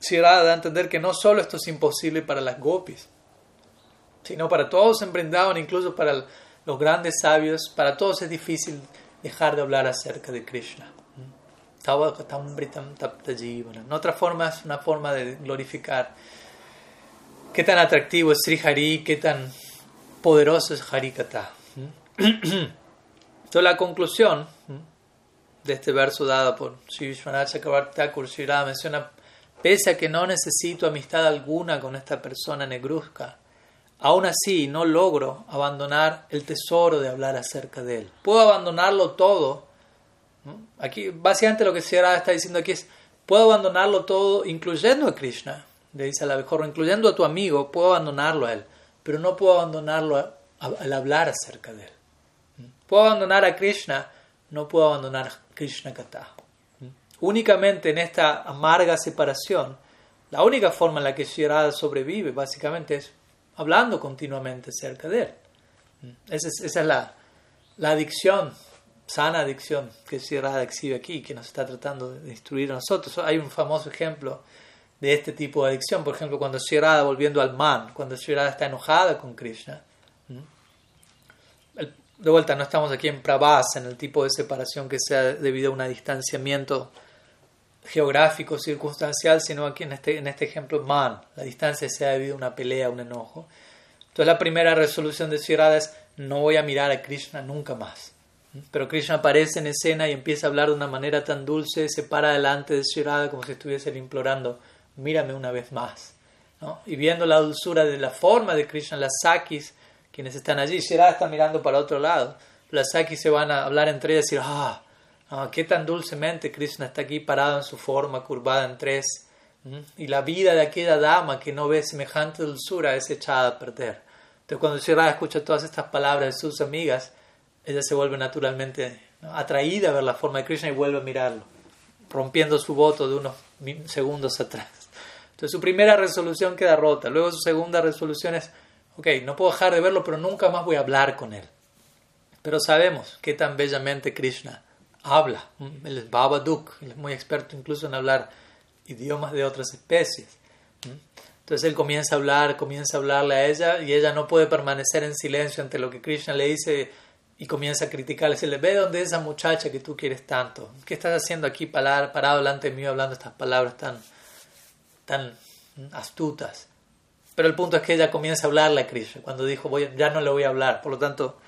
Shirada da a entender que no solo esto es imposible para las gopis, sino para todos en incluso para los grandes sabios, para todos es difícil dejar de hablar acerca de Krishna. En otra forma es una forma de glorificar qué tan atractivo es Sri Hari, qué tan poderoso es Harikata. Entonces la conclusión de este verso dado por Sri Vishwanath Chakrabarti menciona, pese a que no necesito amistad alguna con esta persona negruzca, aún así no logro abandonar el tesoro de hablar acerca de él. Puedo abandonarlo todo. Aquí básicamente lo que Sierra está diciendo aquí es, puedo abandonarlo todo, incluyendo a Krishna, le dice a la mejor, incluyendo a tu amigo, puedo abandonarlo a él, pero no puedo abandonarlo al hablar acerca de él. Puedo abandonar a Krishna, no puedo abandonar Krishna Kata. Únicamente en esta amarga separación, la única forma en la que Shirada sobrevive básicamente es hablando continuamente acerca de él. Esa es, esa es la, la, adicción, sana adicción que Sierra exhibe aquí, que nos está tratando de instruir a nosotros. Hay un famoso ejemplo de este tipo de adicción, por ejemplo, cuando Sierra, volviendo al man, cuando Sierra está enojada con Krishna. De vuelta, no estamos aquí en Prabhas, en el tipo de separación que sea debido a un distanciamiento geográfico, circunstancial, sino aquí en este, en este ejemplo, man, la distancia sea debido a una pelea, un enojo. Entonces la primera resolución de Shirada es no voy a mirar a Krishna nunca más. Pero Krishna aparece en escena y empieza a hablar de una manera tan dulce, se para delante de Shirada como si estuviese implorando, mírame una vez más. Y viendo la dulzura de la forma de Krishna, las sakis, quienes están allí, Shirada está mirando para otro lado. Las sakis se van a hablar entre ellas y decir, ah, Ah, qué tan dulcemente Krishna está aquí parado en su forma, curvada en tres. Y la vida de aquella dama que no ve semejante dulzura es echada a perder. Entonces, cuando Shirada escucha todas estas palabras de sus amigas, ella se vuelve naturalmente atraída a ver la forma de Krishna y vuelve a mirarlo, rompiendo su voto de unos segundos atrás. Entonces, su primera resolución queda rota. Luego, su segunda resolución es: ok, no puedo dejar de verlo, pero nunca más voy a hablar con él. Pero sabemos qué tan bellamente Krishna habla. Él es Babaduk, él es muy experto incluso en hablar idiomas de otras especies. Entonces él comienza a hablar, comienza a hablarle a ella y ella no puede permanecer en silencio ante lo que Krishna le dice y comienza a criticarle. le ve dónde es esa muchacha que tú quieres tanto. ¿Qué estás haciendo aquí parado, delante mío hablando estas palabras tan, tan astutas? Pero el punto es que ella comienza a hablarle a Krishna cuando dijo, voy, ya no le voy a hablar. Por lo tanto,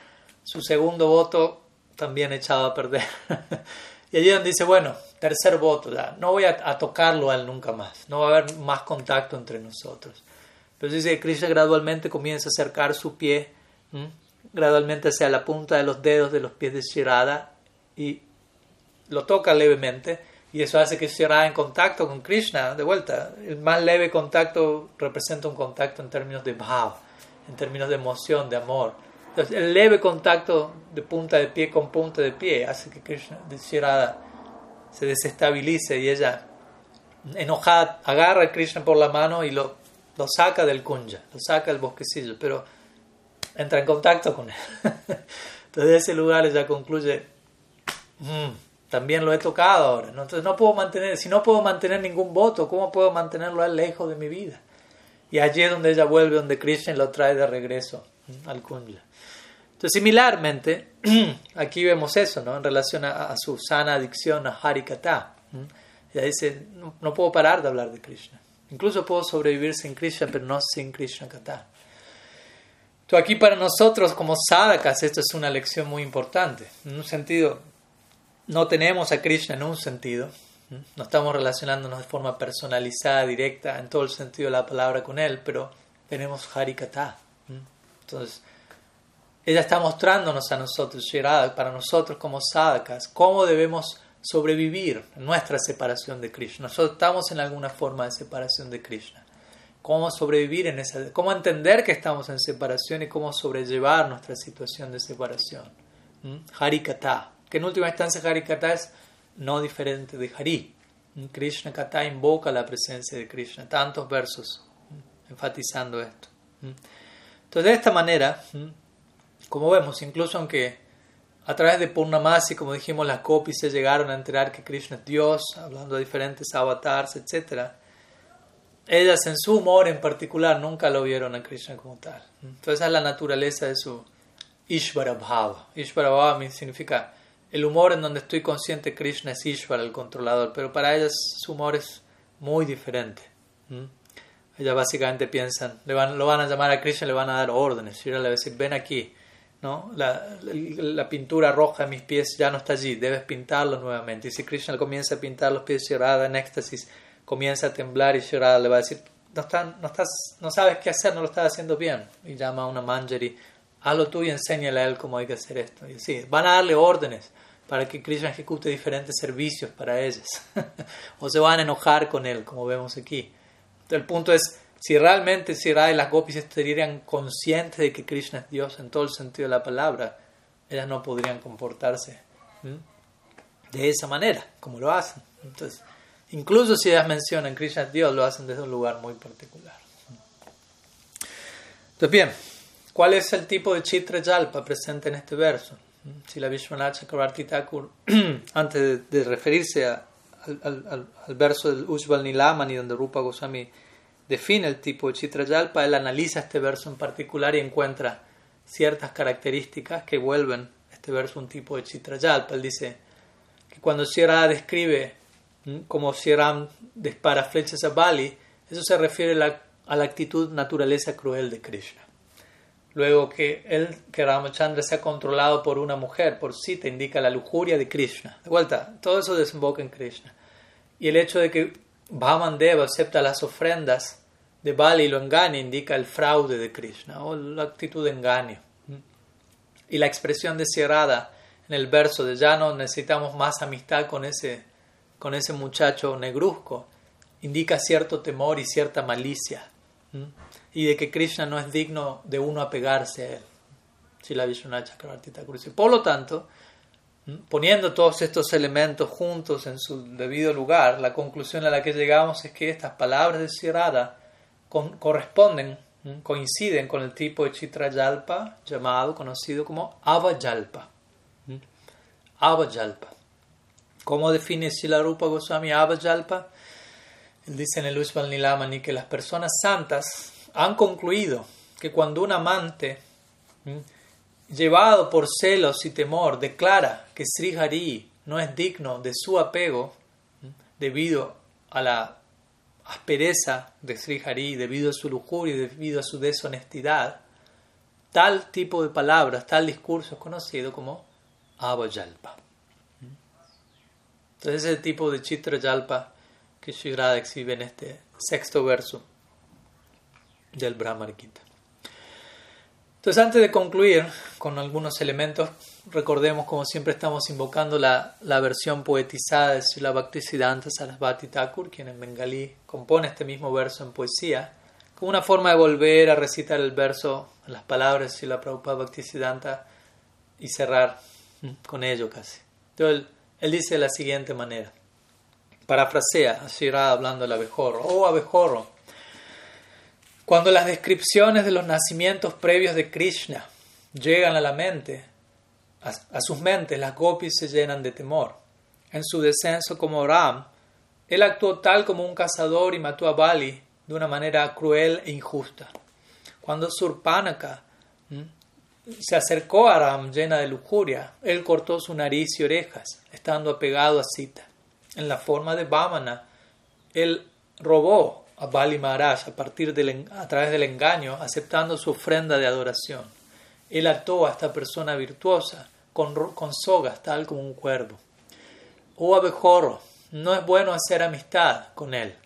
su segundo voto también echado a perder. y allí dice, bueno, tercer voto, ya, no voy a, tocarlo a él nunca más, no va a haber más contacto entre nosotros. Pero dice que Krishna gradualmente comienza a acercar su pie, gradualmente hacia la punta de los dedos de los pies de Shirada y lo toca levemente y eso hace que Shirada en contacto con Krishna, de vuelta, el más leve contacto representa un contacto en términos de bhav, en términos de emoción, de amor. Entonces, el leve contacto de punta de pie con punta de pie hace que Krishna, se desestabilice y ella, enojada, agarra a Krishna por la mano y lo, lo saca del kunja, lo saca del bosquecillo, pero entra en contacto con él. Entonces, ese lugar ella concluye, mm, también lo he tocado ahora. Entonces, no puedo mantener, si no puedo mantener ningún voto, ¿cómo puedo mantenerlo a lejos de mi vida? Y allí es donde ella vuelve, donde Krishna lo trae de regreso al kunja. Entonces, similarmente, aquí vemos eso, ¿no? En relación a, su sana adicción a Harikata. Ella dice, no, puedo parar de hablar de Krishna. Incluso puedo sobrevivir sin Krishna, pero no sin Krishna Kata. Entonces, aquí para nosotros como sadhakas esto es una lección muy importante. En un sentido, no tenemos a Krishna en un sentido. No estamos relacionándonos de forma personalizada, directa, en todo el sentido de la palabra con él, pero tenemos Harikata. Entonces, ella está mostrándonos a nosotros, para nosotros como sadhakas, cómo debemos sobrevivir nuestra separación de Krishna. Nosotros estamos en alguna forma de separación de Krishna. Cómo sobrevivir en esa, cómo entender que estamos en separación y cómo sobrellevar nuestra situación de separación. Harikata, que en última instancia Harikata es no diferente de Hari. Krishna Kata invoca la presencia de Krishna, tantos versos enfatizando esto. Entonces, de esta manera, como vemos, incluso aunque a través de Purnamasi, como dijimos, las copias se llegaron a enterar que Krishna es Dios, hablando de diferentes avatars, etc., ellas en su humor en particular nunca lo vieron a Krishna como tal. Entonces esa es la naturaleza de su Ishvara Bhava. Ishvara Bhava significa el humor en donde estoy consciente Krishna es Ishvara, el controlador, pero para ellas su humor es muy diferente. Ellas básicamente piensan, le van, lo van a llamar a Krishna, le van a dar órdenes. Y le va a decir, ven aquí, ¿no? La, la, pintura roja de mis pies ya no está allí, debes pintarlo nuevamente. Y si Krishna comienza a pintar los pies de Shirada en éxtasis, comienza a temblar y Shirada le va a decir, no, no, estás, no sabes qué hacer, no lo estás haciendo bien. Y llama a una manjari, hazlo tú y enséñale a él cómo hay que hacer esto. Y así, van a darle órdenes para que Krishna ejecute diferentes servicios para ellos. o se van a enojar con él, como vemos aquí. el punto es, si realmente si y las gopis estarían conscientes de que Krishna es Dios en todo el sentido de la palabra, ellas no podrían comportarse de esa manera, como lo hacen. Entonces, incluso si ellas mencionan Krishna es Dios, lo hacen desde un lugar muy particular. Entonces, bien, ¿cuál es el tipo de Chitra Yalpa presente en este verso? Si la Vishwanath Thakur, antes de, referirse al, al, al, verso del Ujjval Nilamani, donde Rupa Goswami define el tipo de Chitra Yalpa, él analiza este verso en particular y encuentra ciertas características que vuelven este verso un tipo de Chitra Yalpa. Él dice que cuando Sierra describe como Sierra dispara flechas a Bali, eso se refiere a la, actitud naturaleza cruel de Krishna. Luego que él, que Ramachandra sea controlado por una mujer, por sí, te indica la lujuria de Krishna. De vuelta, todo eso desemboca en Krishna. Y el hecho de que Deva acepta las ofrendas de Bali y lo engaña indica el fraude de Krishna o la actitud de engaño. Y la expresión desierrada en el verso de ya no necesitamos más amistad con ese, con ese muchacho negruzco indica cierto temor y cierta malicia, y de que Krishna no es digno de uno apegarse a él. Por lo tanto, poniendo todos estos elementos juntos en su debido lugar, la conclusión a la que llegamos es que estas palabras de Sirada corresponden, coinciden con el tipo de Chitrayalpa llamado, conocido como Avayalpa. Avayalpa. ¿Cómo define Silarupa Goswami Avayalpa? Él dice en el Ushval Nilamani que las personas santas han concluido que cuando un amante, llevado por celos y temor, declara que Sri Hari no es digno de su apego debido a la aspereza de Sri Hari, debido a su lujuria y debido a su deshonestidad, tal tipo de palabras, tal discurso es conocido como Avayalpa. Entonces ese tipo de Chitra Yalpa que Sri exhibe en este sexto verso del Brahma Gita. Entonces, antes de concluir con algunos elementos, recordemos, como siempre, estamos invocando la, la versión poetizada de Srila Bhaktisiddhanta Sarasvati Thakur, quien en bengalí compone este mismo verso en poesía, como una forma de volver a recitar el verso, las palabras de Srila Prabhupada Bhaktisiddhanta y cerrar con ello casi. Entonces, él, dice de la siguiente manera. Parafrasea así irá hablando el abejorro. Oh abejorro, cuando las descripciones de los nacimientos previos de Krishna llegan a la mente, a, sus mentes, las gopis se llenan de temor. En su descenso como Ram, él actuó tal como un cazador y mató a Bali de una manera cruel e injusta. Cuando Surpanaka se acercó a Ram llena de lujuria, él cortó su nariz y orejas, estando apegado a Sita en la forma de Vamana, él robó a Bali Maharaj a, partir del, a través del engaño, aceptando su ofrenda de adoración. Él ató a esta persona virtuosa con, con sogas, tal como un cuervo. Oh abejorro, no es bueno hacer amistad con él.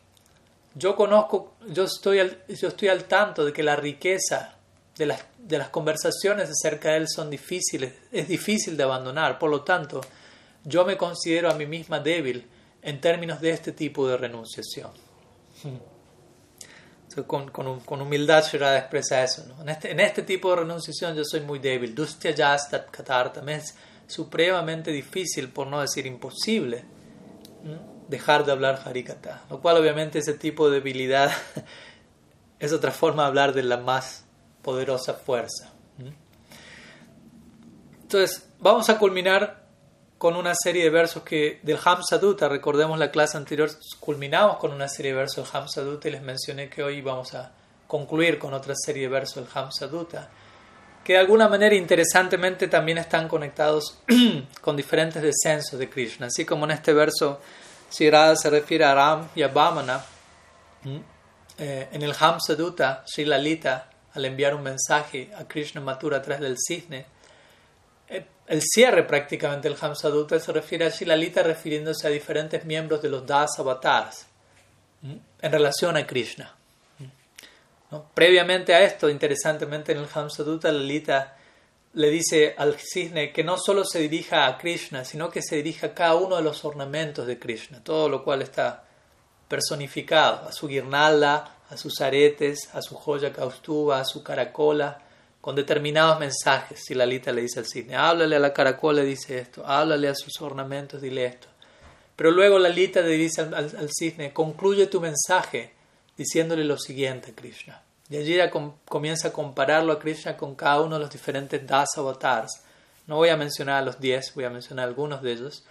Yo conozco, yo estoy al, yo estoy al tanto de que la riqueza de las, de las conversaciones acerca de él son difíciles, es difícil de abandonar. Por lo tanto, yo me considero a mí misma débil en términos de este tipo de renunciación. con, con, con, humildad Shirada expresa eso. En, este, en este tipo de renunciación yo soy muy débil. Dustya Jastat Katarta. Me es supremamente difícil, por no decir imposible, dejar de hablar Harikata. Lo cual obviamente ese tipo de debilidad es otra forma de hablar de la más poderosa fuerza. Entonces, vamos a culminar con una serie de versos que del Hamsadutta, recordemos la clase anterior, culminamos con una serie de versos del Hamsadutta y les mencioné que hoy vamos a concluir con otra serie de versos del Hamsadutta, que de alguna manera interesantemente también están conectados con diferentes descensos de Krishna, así como en este verso si se refiere a Ram y a Vamana, eh, en el Hamsadutta, Sri Lalita, al enviar un mensaje a Krishna Mathura a través del cisne, el cierre prácticamente del Hamsadutta se refiere a Shilalita refiriéndose a diferentes miembros de los Das avatars en relación a Krishna. Previamente a esto, interesantemente en el Hamsadutta, Lalita le dice al cisne que no solo se dirija a Krishna, sino que se dirija a cada uno de los ornamentos de Krishna, todo lo cual está personificado, a su guirnalda, a sus aretes, a su joya kaustuba, a su caracola, con determinados mensajes. Si Lalita le dice al cisne, háblale a la caracola, dice esto, háblale a sus ornamentos, dile esto. Pero luego Lalita le dice al, cisne, concluye tu mensaje diciéndole lo siguiente, Krishna. Y allí comienza a compararlo a Krishna con cada uno de los diferentes das avatars. No voy a mencionar a los 10, voy a mencionar algunos de ellos.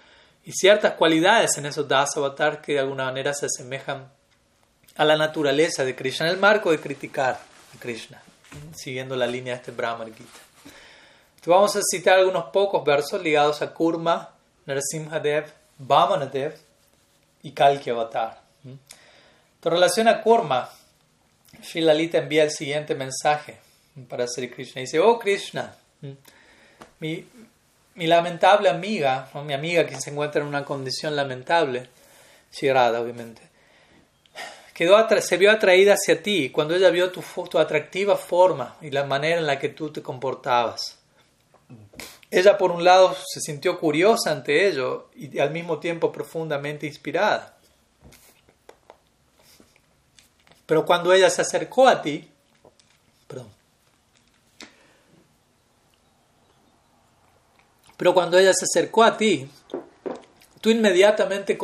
Y ciertas cualidades en esos das avatars que de alguna manera se asemejan a la naturaleza de Krishna, en el marco de criticar a Krishna, siguiendo la línea de este Brahma Gita. vamos a citar algunos pocos versos ligados a Kurma, Narasimhadev, Vamanadev y Kalki Avatar. En relación a Kurma, Sri Lalita envía el siguiente mensaje para Sri Krishna. Dice, oh Krishna, mi, mi lamentable amiga, mi amiga que se encuentra en una condición lamentable, Shirada obviamente, quedó se vio atraída hacia ti cuando ella vio tu, tu atractiva forma y la manera en la que tú te comportabas. Ella, por un lado, se sintió curiosa ante ello y al mismo tiempo profundamente inspirada. Pero cuando ella se acercó a ti, pero cuando ella se acercó a ti, tú inmediatamente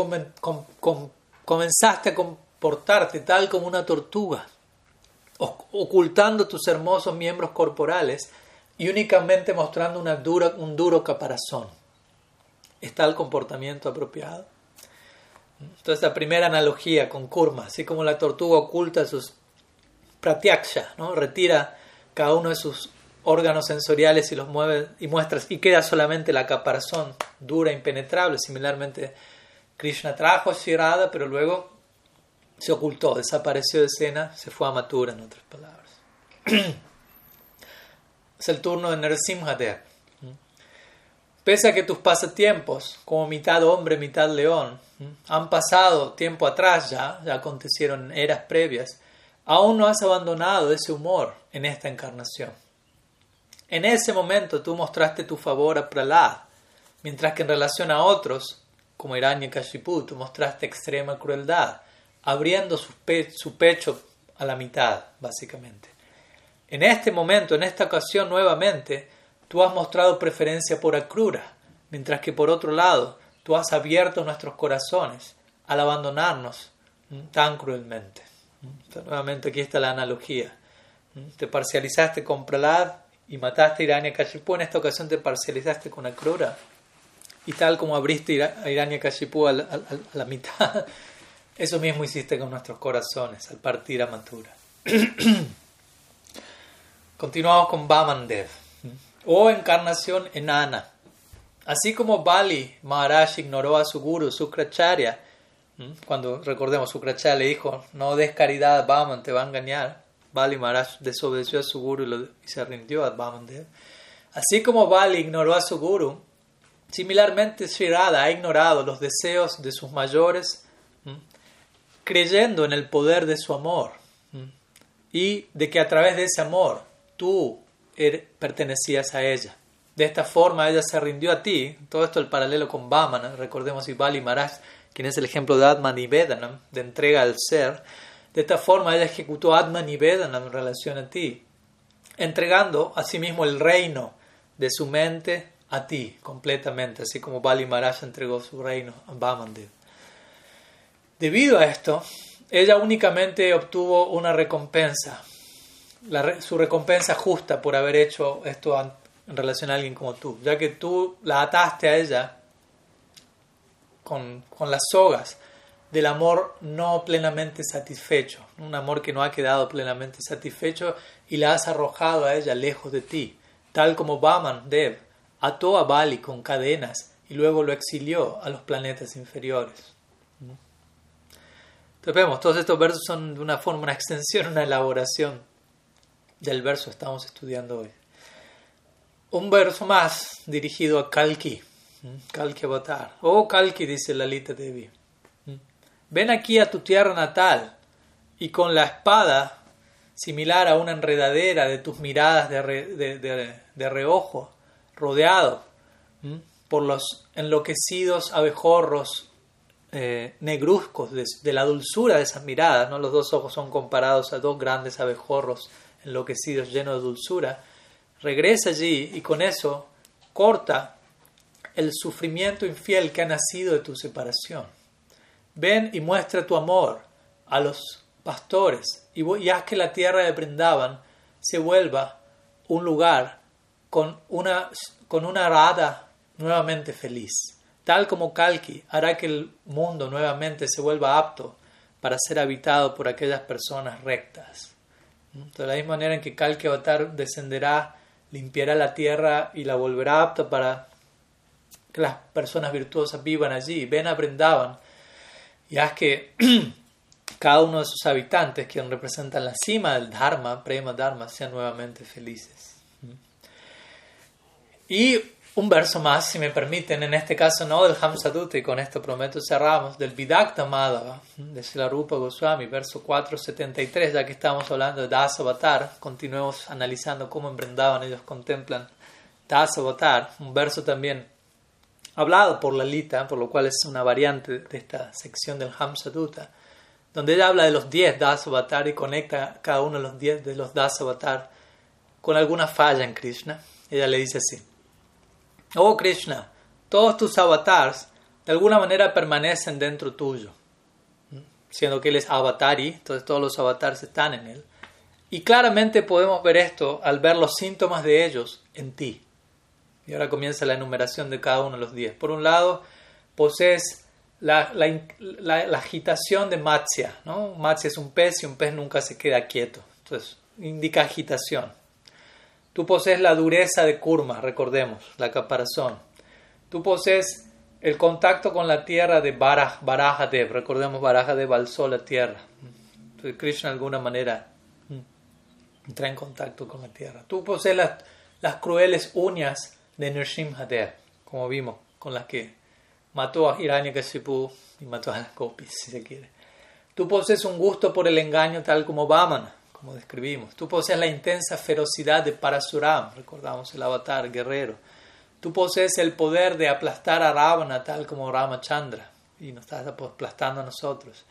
comenzaste a comportarte tal como una tortuga, ocultando tus hermosos miembros corporales y únicamente mostrando un duro caparazón. ¿Está el comportamiento apropiado? Entonces la primera analogía con Kurma, así como la tortuga oculta sus pratyaksha, ¿no? retira cada uno de sus órganos sensoriales y los mueve y muestra y queda solamente la caparazón dura, impenetrable. Similarmente, Krishna trajo a Shirada, pero luego se ocultó, desapareció de escena, se fue a Mathura, en otras palabras. es el turno de Narasimhadev. Pese a que tus pasatiempos, como mitad hombre, mitad león, han pasado tiempo atrás ya, ya acontecieron eras previas, aún no has abandonado ese humor en esta encarnación. En ese momento tú mostraste tu favor a Pralad, mientras que en relación a otros, como Kashipu, tú mostraste extrema crueldad, abriendo su, pecho a la mitad, básicamente. En este momento, en esta ocasión nuevamente, tú has mostrado preferencia por Akrura, mientras que por otro lado, tú has abierto nuestros corazones al abandonarnos tan cruelmente. nuevamente aquí está la analogía. Te parcializaste con Pralad y mataste a Irania Kashipu, en esta ocasión te parcializaste con Akrura. Y tal como abriste a Irania Kashipu a la, mitad, eso mismo hiciste con nuestros corazones al partir a Matura. Continuamos con Bamandev, o encarnación enana. Así como Bali Maharaj ignoró a su guru Sukracharya, cuando recordemos Sukracharya le dijo, no des caridad a te va a engañar. Bali Maharaj desobedeció a su guru y, se rindió a Bamandev. Así como Bali ignoró a su guru, similarmente Sri ha ignorado los deseos de sus mayores, creyendo en el poder de su amor y de que a través de ese amor tú er, pertenecías a ella. De esta forma ella se rindió a ti. Todo esto el paralelo con Vamana. Recordemos Bali Maharaj, quien es el ejemplo de Atman y Vedanam, de entrega al ser. De esta forma ella ejecutó Atman y Vedanam en relación a ti, entregando a sí mismo el reino de su mente a ti completamente, así como Bali Maharaj entregó su reino a Vamandev. Debido a esto, ella únicamente obtuvo una recompensa su recompensa justa por haber hecho esto en relación a alguien como tú, ya que tú la ataste a ella con, las sogas del amor no plenamente satisfecho, un amor que no ha quedado plenamente satisfecho y la has arrojado a ella lejos de ti, tal como Baman Dev ató a Bali con cadenas y luego lo exilió a los planetas inferiores. Entonces vemos, todos estos versos son de una forma, una extensión, una elaboración del verso estamos estudiando hoy. Un verso más dirigido a Kalki, Kalki Avatar. Oh Kalki, dice Lalita Devi, ven aquí a tu tierra natal y con la espada, similar a una enredadera de tus miradas de, reojo, rodeado por los enloquecidos abejorros eh, negruzcos de, la dulzura de esas miradas, ¿no? los dos ojos son comparados a dos grandes abejorros enloquecidos, llenos de dulzura, regresa allí y con eso corta el sufrimiento infiel que ha nacido de tu separación. Ven y muestra tu amor a los pastores y haz que la tierra de Brindavan se vuelva un lugar con una, con una rada nuevamente feliz. Tal como Kalki hará que el mundo nuevamente se vuelva apto para ser habitado por aquellas personas rectas. De la misma manera en que Kalki Avatar descenderá, limpiará la tierra y la volverá apta para que las personas virtuosas vivan allí. Ven a Brindavan y haz que cada uno de sus habitantes, quien representan la cima del Dharma, Prema Dharma, sean nuevamente felices. Y un verso más, si me permiten, en este caso no del Hamsadutta, y con esto prometo cerramos, del Vidakta Madhava, de Silarupa Goswami, verso 473, ya que estamos hablando de Das Avatar, continuemos analizando cómo en Brindavan ellos contemplan Das Avatar, un verso también hablado por Lalita, por lo cual es una variante de esta sección del Hamsadutta, donde ella habla de los 10 Das Avatar y conecta cada uno de los 10 de los Das Avatar con alguna falla en Krishna. Ella le dice así, Oh Krishna, todos tus avatars de alguna manera permanecen dentro tuyo, siendo que él es avatari, entonces todos los avatars están en él. Y claramente podemos ver esto al ver los síntomas de ellos en ti. Y ahora comienza la enumeración de cada uno de los diez. Por un lado, posees la, agitación de Matsya. ¿no? Matsya es un pez y un pez nunca se queda quieto. Entonces, indica agitación. Tú posees la dureza de Kurma, recordemos, la caparazón. Tú posees el contacto con la tierra de Baraj, Barajadev. Recordemos, Barajadev alzó la tierra. Entonces, Krishna de alguna manera mm, entra en contacto con la tierra. Tú posees las, las crueles uñas de Nrsimhadev, como vimos, con las que mató a Hiranyakashipu y mató a las Gopis, si se quiere. Tú posees un gusto por el engaño tal como Vamana, como describimos. Tú posees la intensa ferocidad de Parasuram, recordamos el avatar guerrero. Tú posees el poder de aplastar a Ravana tal como Ramachandra y nos estás aplastando a nosotros.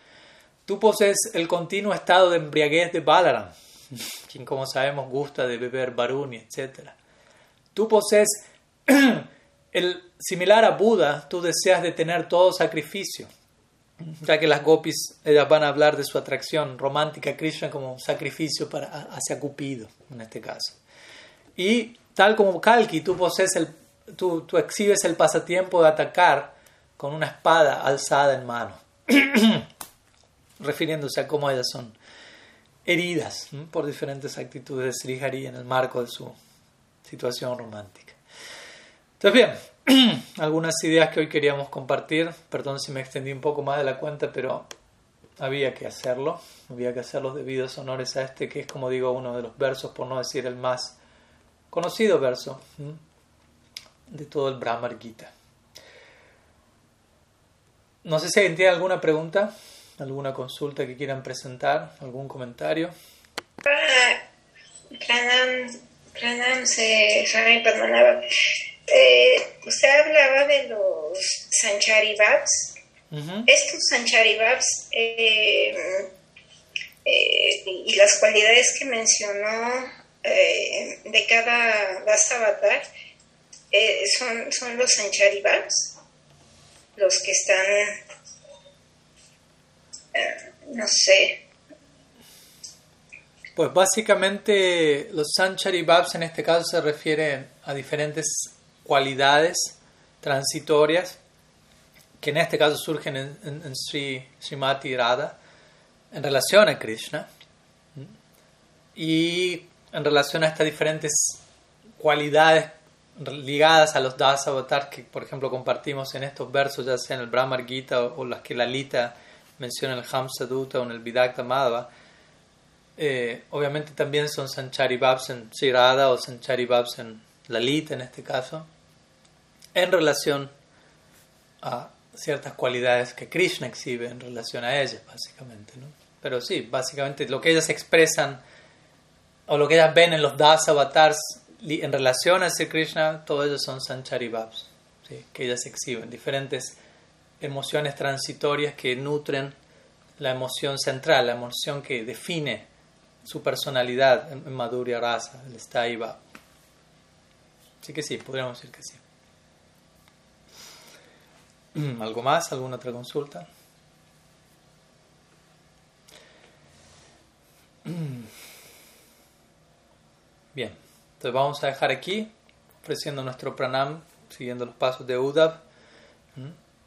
Tú posees el continuo estado de embriaguez de Balaram, quien como sabemos gusta de beber baruni, etc. Tú posees el similar a Buda, tú deseas detener todo sacrificio, ya que las gopis ellas van a hablar de su atracción romántica a Krishna como sacrificio para, hacia Cupido, en este caso. Y tal como Kalki, tú, posees el, tú, tú exhibes el pasatiempo de atacar con una espada alzada en mano, refiriéndose a cómo ellas son heridas por diferentes actitudes de Sri en el marco de su situación romántica. Entonces, bien, algunas ideas que hoy queríamos compartir. Perdón si me extendí un poco más de la cuenta, pero había que hacerlo. Había que hacer los debidos honores a este, que es, como digo, uno de los versos, por no decir el más conocido verso de todo el Brahmar Gita. No sé si alguien tiene alguna pregunta, alguna consulta que quieran presentar, algún comentario. Pranam, pranam se eh, usted hablaba de los Sancharibabs. Estos Sancharibabs eh, eh, y las cualidades que mencionó de cada Avatar son, son los Sancharibabs, los que están, no sé, pues básicamente los Sancharibabs en este caso se refieren a diferentes cualidades transitorias que en este caso surgen en, en, Sri, Srimati Radha en relación a Krishna y en relación a estas diferentes cualidades ligadas a los Das Avatar que por ejemplo compartimos en estos versos ya sea en el Brahmar Gita o, las que Lalita menciona en el Hamsa Dutta o en el Vidakta Madhava eh, obviamente también son Sancharibabs en Sri Radha o Sancharibabs en Lalita en este caso en relación a ciertas cualidades que Krishna exhibe en relación a ellas, básicamente. ¿no? Pero sí, básicamente lo que ellas expresan o lo que ellas ven en los Das avatars en relación a ese Krishna, todos ellos son Sancharibhavs, ¿sí? que ellas exhiben, diferentes emociones transitorias que nutren la emoción central, la emoción que define su personalidad en Madhurya Rasa, el Staiva. Así que sí, podríamos decir que sí. Mm, ¿Algo más? ¿Alguna otra consulta? Mm. Bien, entonces vamos a dejar aquí ofreciendo nuestro pranam, siguiendo los pasos de Uddhav,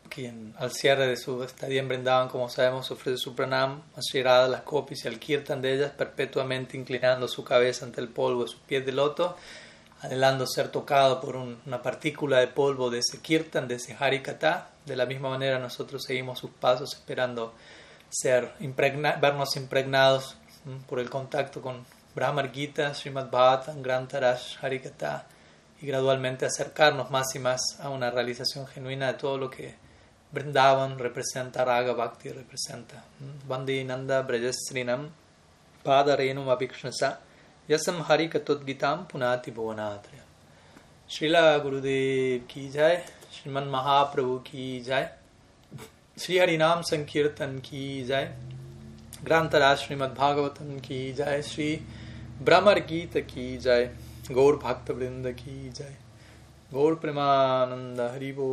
quien al cierre de su estadía en Brindavan, como sabemos, ofrece su pranam, a las copias y al kirtan de ellas, perpetuamente inclinando su cabeza ante el polvo de sus pies de loto anhelando ser tocado por una partícula de polvo de ese kirtan, de ese harikata. De la misma manera nosotros seguimos sus pasos esperando ser vernos impregnados por el contacto con Brahmar Gita, Srimad Bhagavatam, Grantarash, Harikata y gradualmente acercarnos más y más a una realización genuina de todo lo que Vrindavan representa, Raga Bhakti representa. Vandi Nanda Brajasrinam Padarenum Abhikshnasa यसम हरिकतोद्गीताम पुनाति भुवनाथ श्रीला गुरुदेव की जय, श्रीमन महाप्रभु की जय श्री हरिनाम संकीर्तन की जय, ग्रंथराज श्रीमद भागवतम की जय, श्री भ्रमर गीत की जय, गौर भक्त वृंद की जय। गौर प्रेमानंद हरिभो